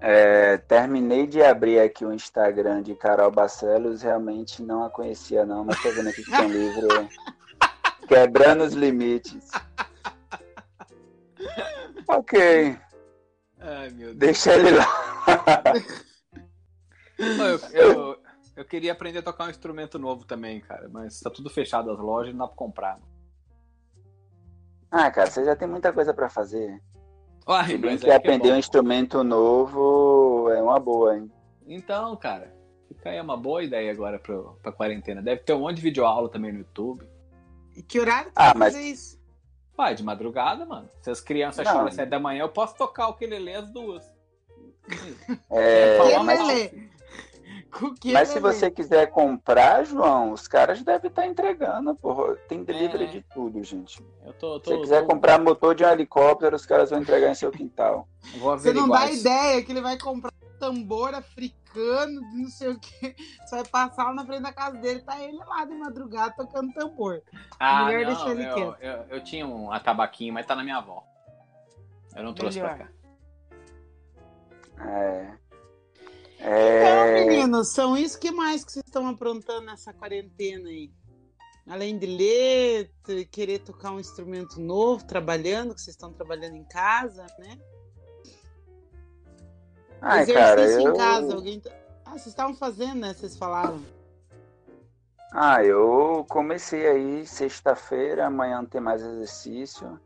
É, terminei de abrir aqui o Instagram de Carol Barcelos, realmente não a conhecia não, mas tô vendo aqui que tem um livro Quebrando os Limites. Ok. Ai, meu Deus. Deixa ele lá. eu, eu, eu, queria aprender a tocar um instrumento novo também, cara, mas tá tudo fechado as lojas, não dá pra comprar. Ah, cara, você já tem muita coisa para fazer. Uai, Se bem que é aprender é um instrumento novo é uma boa, hein? Então, cara, fica aí uma boa ideia agora pra, pra quarentena. Deve ter um monte de videoaula também no YouTube. E que horário ah, mas... isso? Vai, de madrugada, mano. Se as crianças choram às sete da manhã, eu posso tocar o que ele lê às duas. É, mas, mas se você quiser comprar, João, os caras devem estar tá entregando, porra. Tem delivery é. de tudo, gente. Eu tô, tô, se você quiser tô... comprar motor de um helicóptero, os caras vão entregar em seu quintal. Você não dá ideia que ele vai comprar tambor africano, não sei o que. Você vai passar lá na frente da casa dele, tá ele lá de madrugada tocando tambor. Ah, não, eu, eu, eu, tinha um atabaquinho, mas tá na minha avó. Eu não trouxe Melhor. pra cá. É. é... Então, meninos, são isso que mais que vocês estão aprontando nessa quarentena aí? Além de ler, querer tocar um instrumento novo, trabalhando, que vocês estão trabalhando em casa, né? Ai, Exercício cara, eu... em casa, alguém. Tá- ah, vocês estavam fazendo, né? Vocês falaram. Ah, eu comecei aí sexta-feira, amanhã não tem mais exercício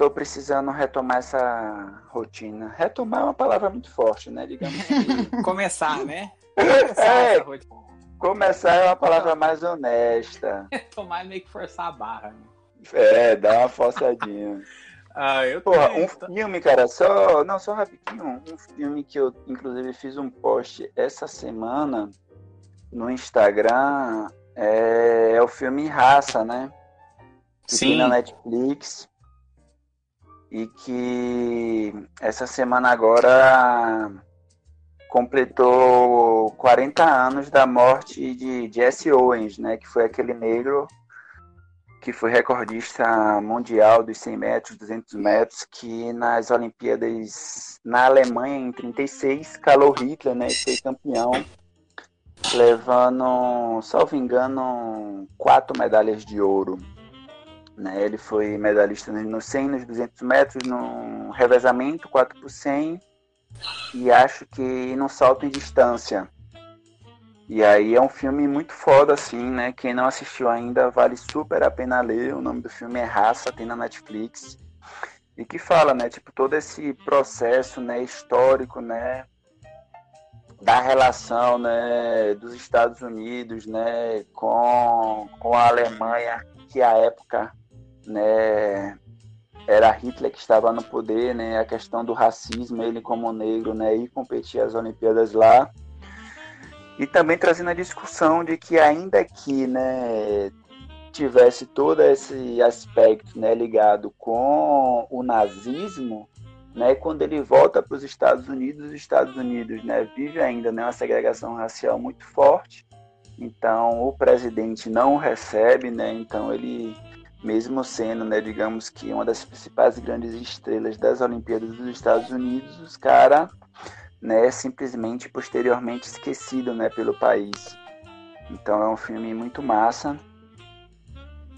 estou precisando retomar essa rotina. Retomar é uma palavra muito forte, né? Digamos que... Começar, né? Começar é, essa rotina. Começar é uma palavra mais honesta. Retomar é meio que forçar a barra, né? É, dar uma forçadinha. Ah, eu Porra, tenho, um tá? filme, cara, só. Não, só rapidinho. Um filme que eu, inclusive, fiz um post essa semana no Instagram é, é o filme Raça, né? Que tem Sim. na Netflix. E que essa semana agora completou 40 anos da morte de Jesse Owens, né? Que foi aquele negro que foi recordista mundial dos 100 metros, 200 metros, que nas Olimpíadas na Alemanha, em 36, calou Hitler, né? Foi campeão, levando, salvo engano, quatro medalhas de ouro. Né? Ele foi medalhista no 100, nos 200 metros, no revezamento, 4 por 100, e acho que no salto em distância. E aí é um filme muito foda, assim, né? Quem não assistiu ainda, vale super a pena ler. O nome do filme é Raça, tem na Netflix. E que fala, né? Tipo, todo esse processo, né? Histórico, né? Da relação, né? Dos Estados Unidos, né? Com, com a Alemanha, que à época, né? Era Hitler que estava no poder, né? A questão do racismo, ele como negro, né? E competir as Olimpíadas lá e também trazendo a discussão de que ainda que né, tivesse todo esse aspecto né, ligado com o nazismo, né, quando ele volta para os Estados Unidos, os Estados Unidos né, vive ainda né, uma segregação racial muito forte, então o presidente não recebe, né, então ele, mesmo sendo, né, digamos que uma das principais grandes estrelas das Olimpíadas dos Estados Unidos, os caras né, simplesmente posteriormente esquecido, né, pelo país. Então é um filme muito massa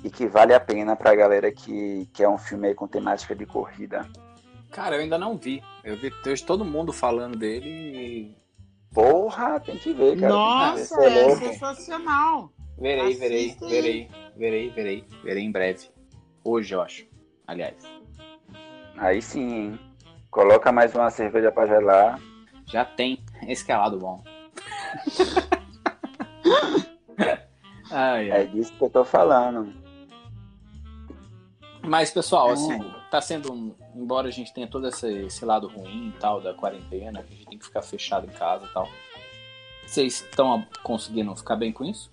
e que vale a pena pra galera que, que é um filme aí com temática de corrida. Cara, eu ainda não vi. Eu vi todo mundo falando dele e. Porra, tem que ver, cara. Nossa, ver, é louco. sensacional. Verei, verei, verei, verei, verei, verei em breve. Hoje, eu acho. Aliás. Aí sim, hein? Coloca mais uma cerveja pra gelar. Já tem. Esse que é lado bom. ai, É ai. disso que eu tô falando. Mas, pessoal, É. assim, tá sendo um. Embora a gente tenha todo esse, esse lado ruim e tal da quarentena, que a gente tem que ficar fechado em casa e tal. Vocês estão conseguindo ficar bem com isso?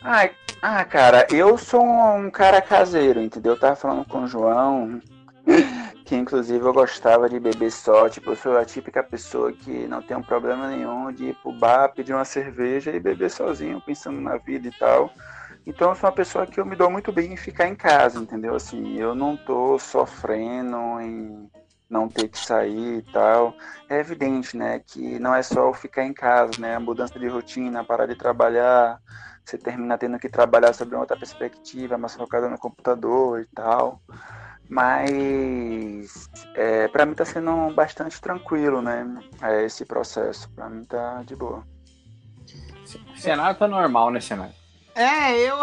Ai, ah, cara, eu sou um cara caseiro, entendeu? Eu tava falando com o João, que inclusive eu gostava de beber só. Tipo, eu sou a típica pessoa que não tem um problema nenhum de ir pro bar, pedir uma cerveja e beber sozinho, pensando na vida e tal. Então eu sou uma pessoa que eu me dou muito bem em ficar em casa, entendeu? Assim, eu não tô sofrendo em não ter que sair e tal. É evidente, né, que não é só o ficar em casa, né? A mudança de rotina, parar de trabalhar, você termina tendo que trabalhar sobre uma outra perspectiva, mais focada no computador e tal. Mas é, para mim tá sendo bastante tranquilo, né? É, esse processo. Para mim tá de boa. O cenário tá normal, né, cenário? É, eu,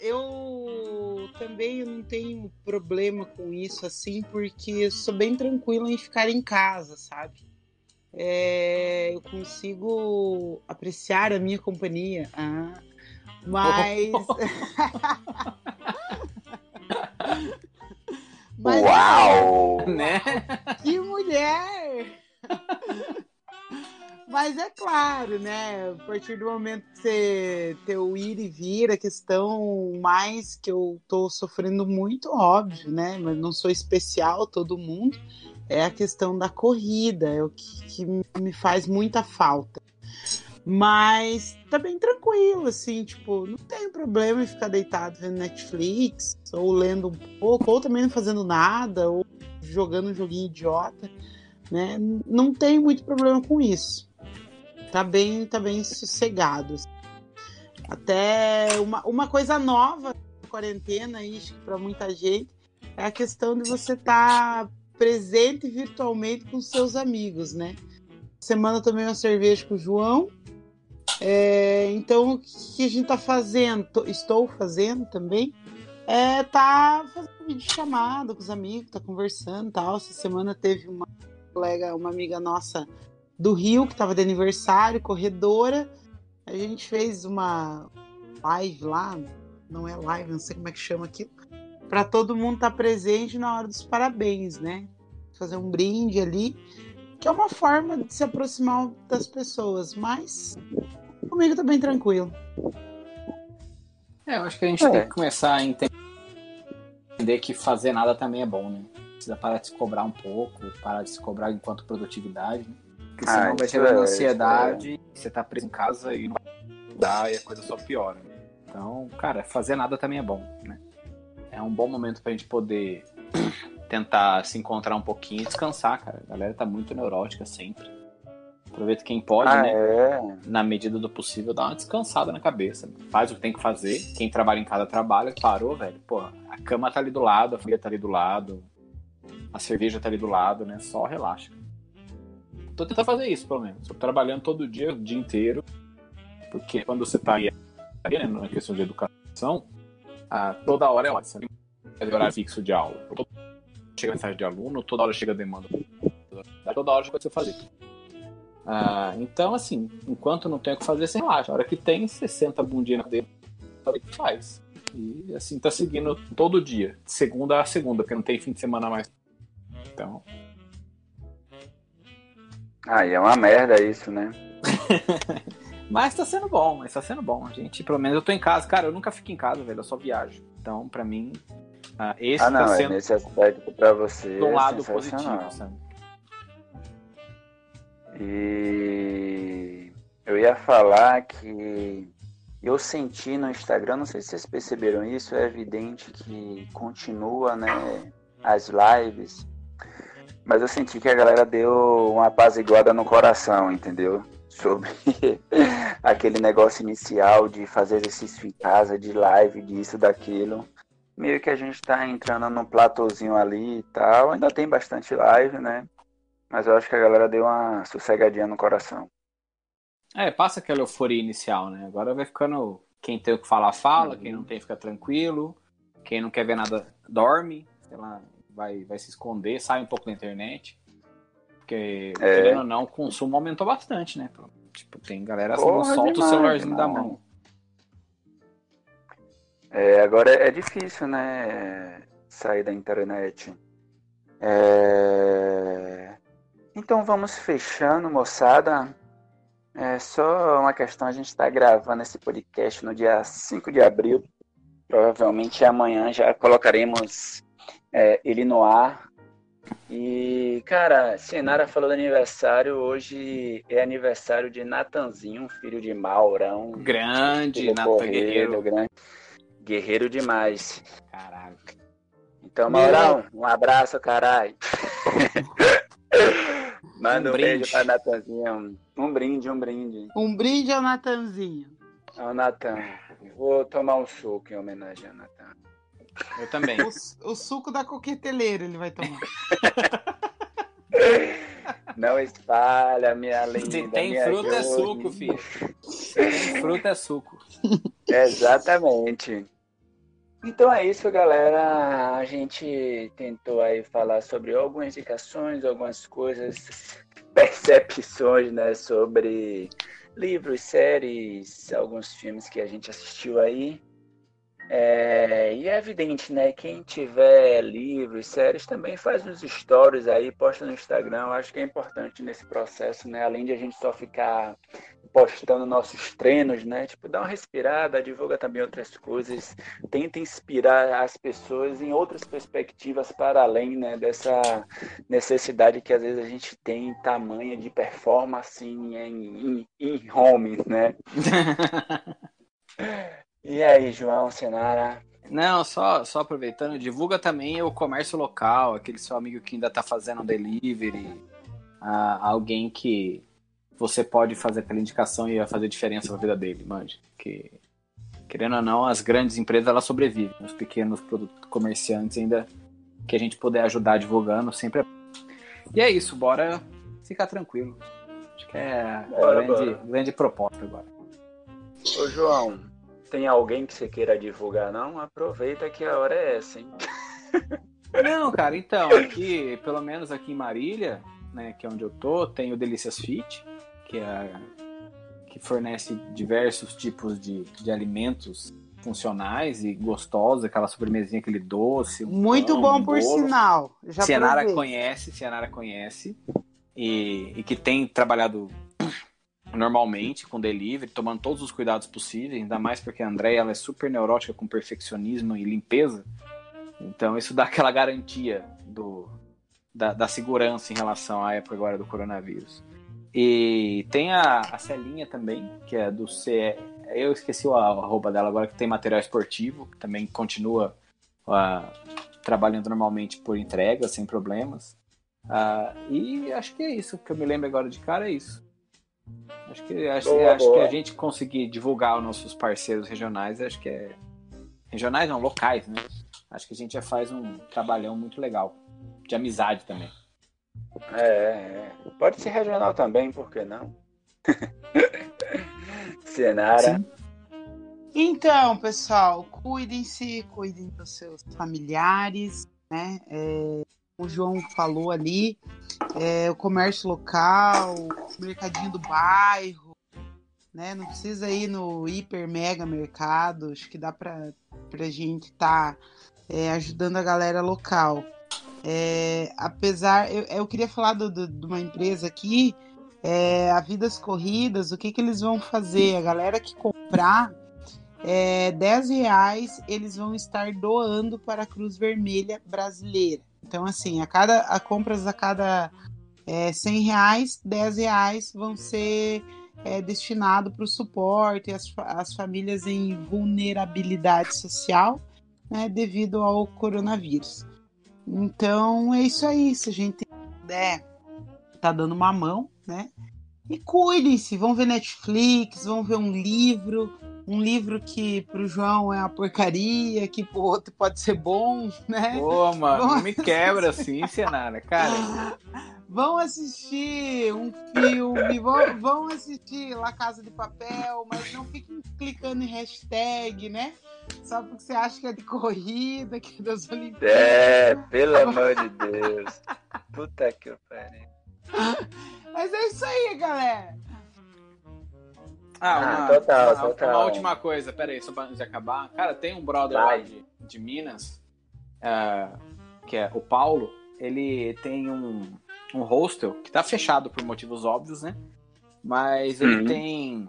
eu também não tenho problema com isso, assim, porque eu sou bem tranquila em ficar em casa, sabe? É, eu consigo apreciar a minha companhia. Ah, mas. mas Uau! Né? Que mulher! Mas é claro, né? A partir do momento que você ter o ir e vir, a questão mais que eu tô sofrendo muito, óbvio, né? Mas não sou especial, todo mundo, é a questão da corrida, é o que, que me faz muita falta. Mas tá bem tranquilo, assim, tipo, não tem problema em ficar deitado vendo Netflix, ou lendo um pouco, ou também não fazendo nada, ou jogando um joguinho idiota, né? Não tem muito problema com isso. Tá bem, tá bem sossegado. assim. Até uma, uma coisa nova na quarentena, acho que para muita gente, é a questão de você estar presente virtualmente com seus amigos, né? Semana tomei uma cerveja com o João. É, então, o que a gente tá fazendo? Estou fazendo também. É, tá fazendo vídeo chamada com os amigos, tá conversando tal. Essa semana teve uma colega, uma amiga nossa do Rio, que tava de aniversário, corredora. A gente fez uma live lá, não é live, não sei como é que chama aquilo. para todo mundo estar tá presente na hora dos parabéns, né? Fazer um brinde ali, que é uma forma de se aproximar das pessoas, mas comigo tá bem tranquilo. É, eu acho que a gente é. tem que começar a entender que fazer nada também é bom, né? Precisa parar de se cobrar um pouco, parar de se cobrar enquanto produtividade, né? Porque ah, senão ah, vai gerando é, ansiedade, é. você tá preso em casa e não dá e a coisa só piora. Né? Então, cara, fazer nada também é bom, né? É um bom momento pra gente poder tentar se encontrar um pouquinho e descansar, cara. A galera tá muito neurótica sempre. Aproveita quem pode, ah, né? É? Na medida do possível, dá uma descansada na cabeça. Faz o que tem que fazer. Quem trabalha em casa trabalha. Parou, velho. Pô, a cama tá ali do lado, a família tá ali do lado, a cerveja tá ali do lado, né? Só relaxa. Tô tentando fazer isso, pelo menos. Tô trabalhando todo dia, o dia inteiro. Porque quando você tá aí, né, na questão de educação, ah, toda hora é hora. Você não horário fixo de aula. Chega mensagem de aluno, toda hora chega demanda. Toda hora chega você fazer. Ah, então, assim, enquanto não tem o que fazer, você relaxa. A hora que tem, você senta a bundinha na cadeira e faz. E assim tá seguindo todo dia, de segunda a segunda, porque não tem fim de semana mais. Então. Ah, e é uma merda isso, né? mas tá sendo bom, mas tá sendo bom. A gente, pelo menos eu tô em casa. Cara, eu nunca fico em casa, velho, eu só viajo. Então, pra mim, uh, esse ah, não, tá é sendo. nesse aspecto pra você. Do é lado positivo, sabe? E eu ia falar que eu senti no Instagram, não sei se vocês perceberam isso, é evidente que continua, né, as lives, mas eu senti que a galera deu uma apaziguada no coração, entendeu? Sobre aquele negócio inicial de fazer exercício em casa, de live, disso, daquilo. Meio que a gente tá entrando num platôzinho ali e tal, ainda tem bastante live, né? Mas eu acho que a galera deu uma sossegadinha no coração. É, passa aquela euforia inicial, né? Agora vai ficando. Quem tem o que falar, fala. Uhum. Quem não tem, fica tranquilo. Quem não quer ver nada, dorme. Sei lá, vai, vai se esconder, sai um pouco da internet. Porque, é. querendo ou não, o consumo aumentou bastante, né? Tipo, tem galera que não solta demais, o celularzinho da mão. É, agora é difícil, né? Sair da internet. É... Então vamos fechando, moçada. É só uma questão, a gente está gravando esse podcast no dia 5 de abril. Provavelmente amanhã já colocaremos é, ele no ar. E, cara, Senara falou do aniversário. Hoje é aniversário de Natanzinho, filho de Maurão. Grande, Natan Guerreiro. Grande. Guerreiro demais. Caraca. Então, Maurão, um abraço, caralho. Manda um, um beijo pra Natanzinho. Um brinde, um brinde. Um brinde ao Natanzinho. Ao Natan. Vou tomar um suco em homenagem ao Natan. Eu também. O, o suco da coqueteleira ele vai tomar. Não espalha, minha linda. Se tem minha fruta é suco, filho. Se tem fruta é suco. Exatamente. Então é isso, galera. A gente tentou aí falar sobre algumas indicações, algumas coisas, percepções, né, sobre livros, séries, alguns filmes que a gente assistiu aí. É, e é evidente, né? Quem tiver livros, séries, também faz uns stories aí, posta no Instagram. Eu acho que é importante nesse processo, né? Além de a gente só ficar postando nossos treinos, né? Tipo, dá uma respirada, divulga também outras coisas, tenta inspirar as pessoas em outras perspectivas para além, né? Dessa necessidade que às vezes a gente tem tamanha de performance em, em, em home, né? E aí, João Senara? Não, só, só aproveitando, divulga também o comércio local, aquele seu amigo que ainda está fazendo um delivery, alguém que você pode fazer aquela indicação e vai fazer diferença na vida dele, mande. Que, querendo ou não, as grandes empresas elas sobrevivem, os pequenos comerciantes ainda que a gente puder ajudar divulgando sempre é. E é isso, bora ficar tranquilo. Acho que é a grande, grande proposta agora. Ô João, tem alguém que você queira divulgar, não? Aproveita que a hora é essa, hein? Não, cara, então, aqui, pelo menos aqui em Marília, né, que é onde eu tô, tem o Delícias Fit, que é que fornece diversos tipos de, de alimentos funcionais e gostosos, aquela sobremesinha, aquele doce. Muito pão, bom um por bolo. sinal. Já Cianara provei. conhece, Cianara conhece. E, e que tem trabalhado normalmente com delivery, tomando todos os cuidados possíveis, ainda mais porque a Andréia ela é super neurótica com perfeccionismo e limpeza. Então isso dá aquela garantia do, da, da segurança em relação à época agora do coronavírus. E tem a, a Celinha também, que é do CE. Eu esqueci o arroba dela agora, que tem material esportivo, que também continua ah, trabalhando normalmente por entrega, sem problemas. Ah, e acho que é isso, que eu me lembro agora de cara é isso. Acho que, acho, Boa, acho boa. que a gente conseguir divulgar os nossos parceiros regionais, acho que é. Regionais não, locais, né? Acho que a gente já faz um trabalhão muito legal. De amizade também. É, é. Pode ser regional também, por que não? Cianara. Sim. Então, pessoal, cuidem-se, cuidem dos seus familiares, né? É, o João falou ali, é, o comércio local, o mercadinho do bairro, né? Não precisa ir no hiper mega mercado, acho que dá para a gente estar ajudando a galera local. É, apesar, eu, eu queria falar do- do- de uma empresa aqui, é, a Vidas Corridas, o que, que eles vão fazer? A galera que comprar é, 10 reais eles vão estar doando para a Cruz Vermelha Brasileira. Então, assim, a cada a compras a cada é, 100 reais, 10 reais vão ser é, destinados para o suporte às, às famílias em vulnerabilidade social, né, devido ao coronavírus. Então, é isso aí. Se a gente puder, tá dando uma mão, né? E cuidem-se, vão ver Netflix, vão ver um livro, um livro que pro João é uma porcaria, que pro outro pode ser bom, né? Pô, mano, não me quebra assim, Cianara, cara. Vão assistir um filme, vão, vão assistir La Casa de Papel, mas não fiquem clicando em hashtag, né? Só porque você acha que é de corrida, que é das Olimpíadas. É, pelo amor de Deus. Puta que pariu. Mas é isso aí, galera. Ah, Ah, uma, total, uma- total. uma última coisa, pera aí, só pra antes de acabar. Cara, tem um brother lá de, de Minas, é, que é o Paulo, ele tem um, um hostel que tá fechado por motivos óbvios, né? Mas ele Uhum. tem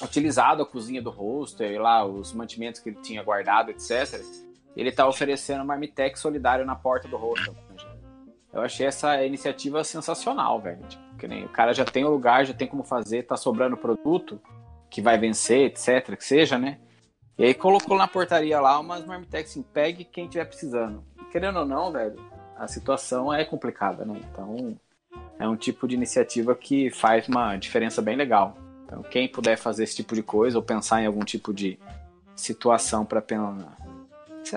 utilizado a cozinha do hostel e lá os mantimentos que ele tinha guardado, etc. Ele tá oferecendo marmitex solidário na porta do hostel. Eu achei essa iniciativa sensacional, velho. Tipo, que nem o cara já tem o lugar, já tem como fazer, tá sobrando produto que vai vencer, etc, que seja, né? E aí colocou na portaria lá umas marmitex assim, pegue quem tiver precisando. Querendo ou não, velho, a situação é complicada, né? Então, é um tipo de iniciativa que faz uma diferença bem legal. Então, quem puder fazer esse tipo de coisa ou pensar em algum tipo de situação para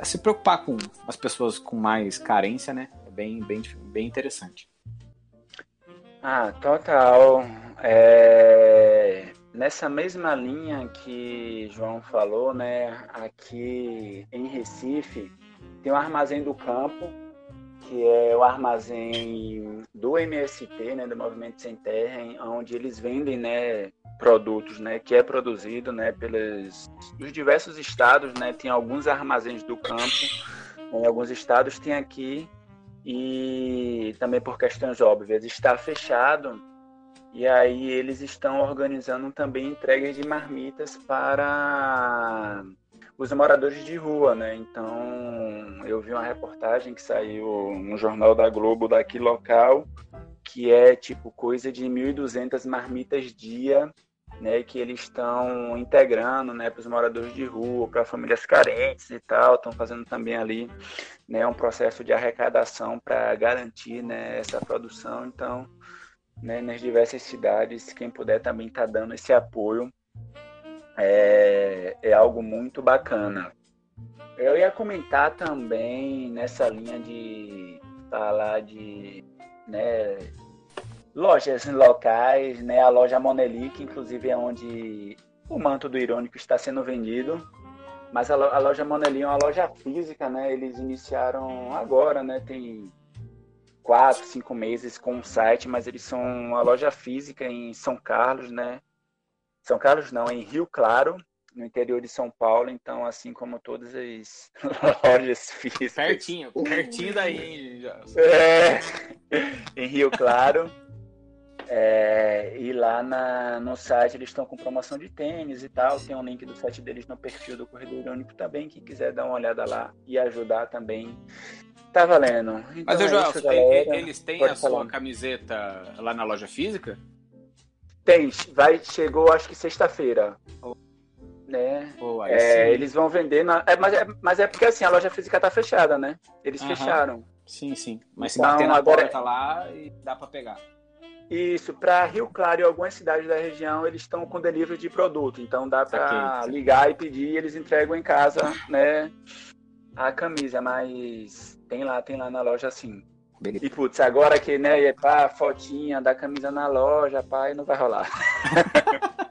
se preocupar com as pessoas com mais carência, né? É bem, bem, bem interessante. Ah, total. É, Nessa mesma linha que João falou, né? Aqui em Recife tem o Armazém do Campo, que é o armazém do MST, né? Do Movimento Sem Terra, onde eles vendem, né? Produtos, né? Que é produzido, né? Pelos dos diversos estados, né? Tem alguns armazéns do campo, em alguns estados tem aqui e também por questões óbvias está fechado e aí eles estão organizando também entregas de marmitas para os moradores de rua, né? Então eu vi uma reportagem que saiu no jornal da Globo daqui local que é tipo coisa de 1.200 marmitas dia, né? Que eles estão integrando, né? Para os moradores de rua, para famílias carentes e tal, estão fazendo também ali né, um processo de arrecadação para garantir né, essa produção. Então, né, nas diversas cidades, quem puder também está dando esse apoio. É, é algo muito bacana. Eu ia comentar também nessa linha de falar de né, lojas locais, né, a loja Moneli, que inclusive é onde o manto do irônico está sendo vendido. Mas a loja Moneli é uma loja física, né? Eles iniciaram agora, né? Tem quatro, cinco meses com o site, mas eles são uma loja física em São Carlos, né? São Carlos não, em Rio Claro. no interior de São Paulo, então assim como todas as lojas físicas. Pertinho, pertinho daí, hein? É, em Rio Claro. É, e lá na, no site eles estão com promoção de tênis e tal. Tem um link do site deles no perfil do Corredor Irônico também. Quem quiser dar uma olhada lá e ajudar também, tá valendo. Então, Mas, é eu já, isso, galera. eles têm Pode a sua falar. camiseta lá na loja física? Tem, vai, chegou acho que sexta-feira. Né? Pô, aí É, eles vão vender, na, é, mas, é, mas é porque assim, a loja física tá fechada, né? Eles fecharam. Sim, sim. Mas se Então, bater na agora- porta lá, e dá pra pegar. Isso, para Rio Claro e algumas cidades da região, eles estão com delivery de produto. Então dá para ligar e pedir e eles entregam em casa, né? A camisa, mas tem lá, tem lá na loja sim. Beleza. E putz, agora que, né, é pá, fotinha da camisa na loja, pai, não vai rolar.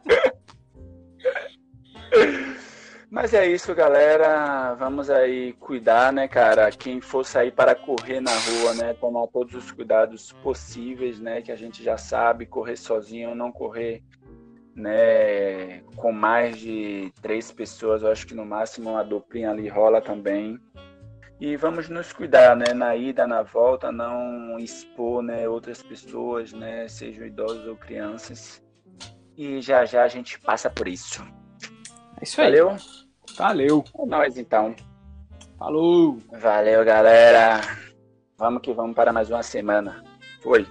Mas é isso, galera. Vamos aí cuidar, né, cara? Quem for sair para correr na rua, né, tomar todos os cuidados possíveis, né, que a gente já sabe, correr sozinho, não correr, né, com mais de três pessoas. Eu acho que no máximo uma duplinha ali rola também. E vamos nos cuidar, né, na ida, na volta, não expor, né, outras pessoas, né, sejam idosos ou crianças. E já já a gente passa por isso. É isso aí. Valeu? Valeu. É nóis então. Falou. Valeu, galera. Vamos que vamos para mais uma semana. Foi.